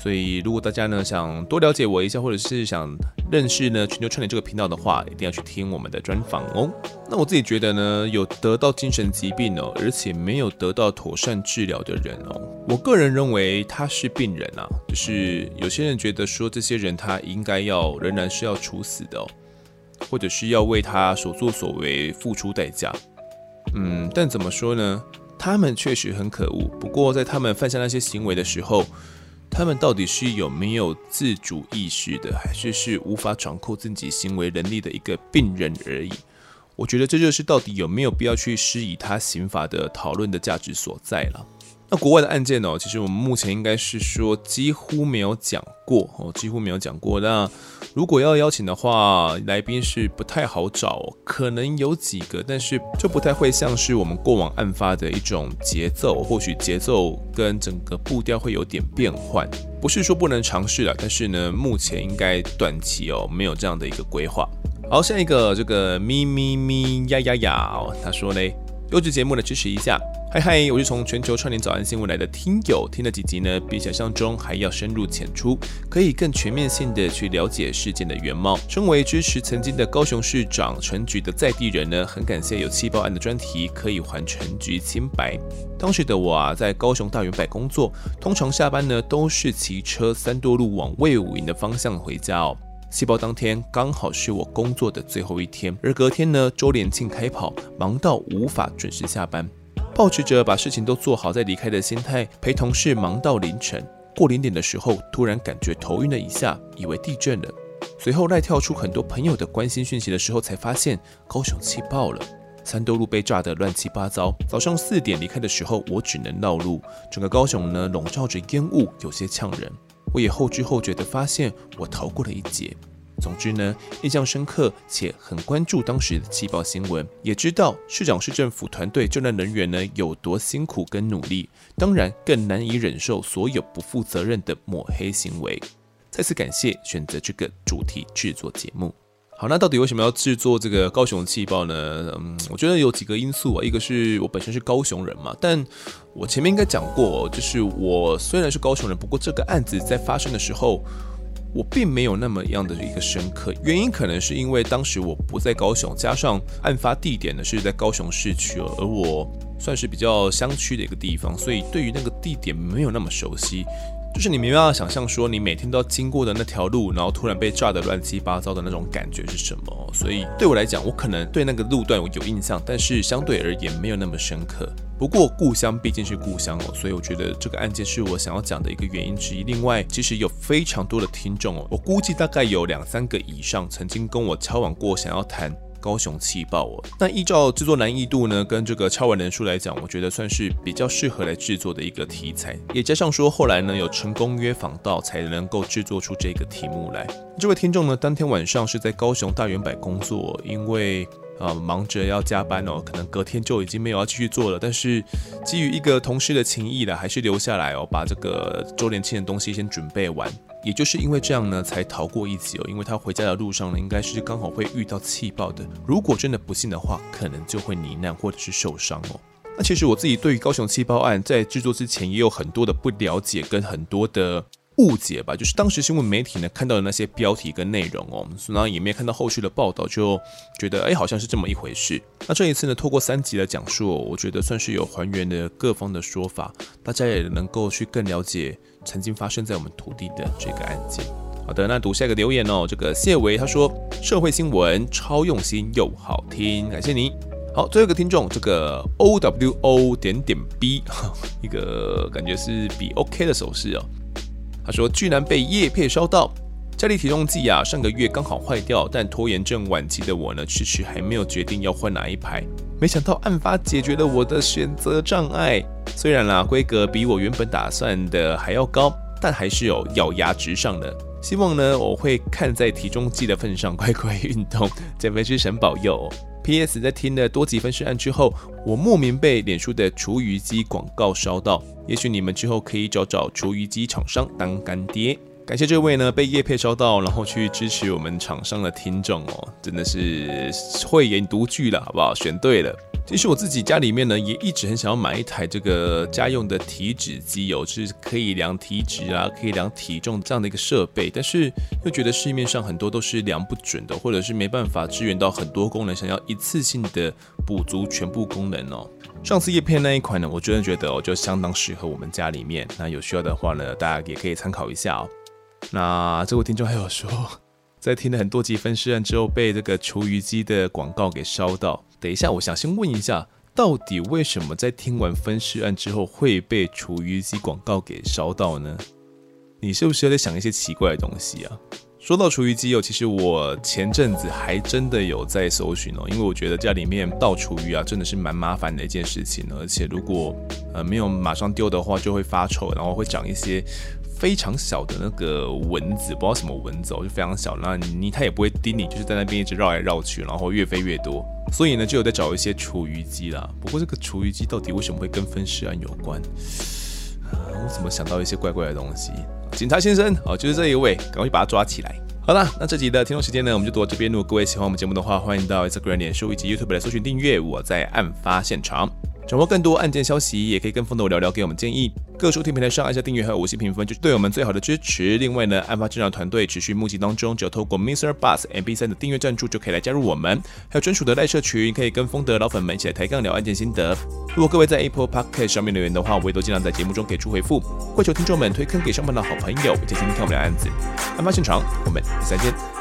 所以，如果大家呢想多了解我一下，或者是想认识呢全球串联这个频道的话，一定要去听我们的专访哦。那我自己觉得呢，有得到精神疾病哦，而且没有得到妥善治疗的人哦，我个人认为他是病人啊。就是有些人觉得说，这些人他应该要仍然是要处死的哦，或者是要为他所作所为付出代价。嗯，但怎么说呢？他们确实很可恶。不过在他们犯下那些行为的时候，他们到底是有没有自主意识的，还是是无法掌控自己行为能力的一个病人而已？我觉得这就是到底有没有必要去施以他刑法的讨论的价值所在了。那国外的案件呢？其实我们目前应该是说几乎没有讲过哦，几乎没有讲过。那如果要邀请的话，来宾是不太好找，可能有几个，但是就不太会像是我们过往案发的一种节奏，或许节奏跟整个步调会有点变换。不是说不能尝试了，但是呢，目前应该短期哦没有这样的一个规划。好，下一个这个咪咪咪呀呀呀，他说嘞，优质节目的支持一下。嗨嗨，我是从全球串联早安新闻来的听友，听了几集呢，比想象中还要深入浅出，可以更全面性的去了解事件的原貌。身为支持曾经的高雄市长陈菊的在地人呢，很感谢有气爆案的专题，可以还陈菊清白。当时的我啊，在高雄大远百工作，通常下班呢都是骑车三多路往卫武营的方向回家哦。气爆当天刚好是我工作的最后一天，而隔天呢周年庆开跑，忙到无法准时下班。抱持着把事情都做好再离开的心态，陪同事忙到凌晨。过零点的时候，突然感觉头晕了一下，以为地震了。随后赖跳出很多朋友的关心讯息的时候，才发现高雄气爆了，三多路被炸得乱七八糟。早上四点离开的时候，我只能绕路，整个高雄呢笼罩着烟雾，有些呛人。我也后知后觉地发现，我逃过了一劫。总之呢，印象深刻且很关注当时的气爆新闻，也知道市长市政府团队救难人员呢有多辛苦跟努力，当然更难以忍受所有不负责任的抹黑行为。再次感谢选择这个主题制作节目。好，那到底为什么要制作这个高雄气爆呢？嗯，我觉得有几个因素啊，一个是我本身是高雄人嘛，但我前面应该讲过，就是我虽然是高雄人，不过这个案子在发生的时候。我并没有那么样的一个深刻，原因可能是因为当时我不在高雄，加上案发地点呢是在高雄市区，而我算是比较乡区的一个地方，所以对于那个地点没有那么熟悉。就是你没办法想象说你每天都要经过的那条路，然后突然被炸得乱七八糟的那种感觉是什么。所以对我来讲，我可能对那个路段我有印象，但是相对而言没有那么深刻。不过故乡毕竟是故乡哦，所以我觉得这个案件是我想要讲的一个原因之一。另外，其实有非常多的听众哦，我估计大概有两三个以上曾经跟我交往过，想要谈高雄气爆哦。那依照制作难易度呢，跟这个敲完人数来讲，我觉得算是比较适合来制作的一个题材。也加上说后来呢有成功约访到，才能够制作出这个题目来。这位听众呢，当天晚上是在高雄大圆柏工作，因为。啊，忙着要加班哦，可能隔天就已经没有要继续做了。但是基于一个同事的情谊呢，还是留下来哦，把这个周年庆的东西先准备完。也就是因为这样呢，才逃过一劫哦。因为他回家的路上呢，应该是刚好会遇到气爆的。如果真的不幸的话，可能就会罹难或者是受伤哦。那其实我自己对于高雄气爆案在制作之前也有很多的不了解跟很多的。误解吧，就是当时新闻媒体呢看到的那些标题跟内容哦，然后也没有看到后续的报道，就觉得哎，好像是这么一回事。那这一次呢，透过三集的讲述，我觉得算是有还原了各方的说法，大家也能够去更了解曾经发生在我们土地的这个案件。好的，那读下一个留言哦，这个谢维他说社会新闻超用心又好听，感谢你。好，最后一个听众这个 O W O 点点 B，一个感觉是比 OK 的手势哦。他说：“居然被业配烧到，家里体重计啊，上个月刚好坏掉，但拖延症晚期的我呢，迟迟还没有决定要换哪一排。没想到案发解决了我的选择障碍，虽然啦，规格比我原本打算的还要高，但还是有咬牙直上的。希望呢，我会看在体重计的份上，乖乖运动，减肥之神保佑。” P.S. 在听了多集分尸案之后，我莫名被脸书的厨余机广告烧到。也许你们之后可以找找厨余机厂商当干爹。感谢这位呢被叶配烧到，然后去支持我们厂商的听众哦，真的是慧眼独具了，好不好？选对了。其实我自己家里面呢，也一直很想要买一台这个家用的体脂机油，就是可以量体脂啊，可以量体重这样的一个设备，但是又觉得市面上很多都是量不准的，或者是没办法支援到很多功能，想要一次性的补足全部功能哦。上次叶片那一款呢，我真的觉得哦，就相当适合我们家里面。那有需要的话呢，大家也可以参考一下哦。那这位听众还有说，在听了很多集分尸案之后，被这个厨余机的广告给烧到。等一下，我想先问一下，到底为什么在听完分尸案之后会被厨余机广告给烧到呢？你是不是有在想一些奇怪的东西啊？说到厨余机哦，其实我前阵子还真的有在搜寻哦，因为我觉得家里面倒厨余啊，真的是蛮麻烦的一件事情，而且如果呃没有马上丢的话，就会发臭，然后会长一些。非常小的那个蚊子，不知道什么蚊子哦，就非常小，那你它也不会叮你，就是在那边一直绕来绕去，然后越飞越多。所以呢，就有在找一些厨余机啦。不过这个厨余机到底为什么会跟分尸案有关？啊，我怎么想到一些怪怪的东西？警察先生，哦，就是这一位，赶快去把他抓起来。好啦，那这集的听众时间呢，我们就读到这边。如果各位喜欢我们节目的话，欢迎到 Instagram、脸书以及 YouTube 来搜寻订阅。我在案发现场。掌握更多案件消息，也可以跟风的我聊聊，给我们建议。各收听平台上按下订阅还有五星评分，就是对我们最好的支持。另外呢，案发现场团队持续募集当中，只要透过 Mr. Bus MP3 的订阅赞助，就可以来加入我们。还有专属的赖社群，可以跟风的老粉们一起来抬杠聊案件心得。如果各位在 Apple Podcast 上面留言的话，我也都尽量在节目中给出回复。跪求听众们推坑给上班的好朋友，一起听听看我们的案子。案发现场，我们下次见。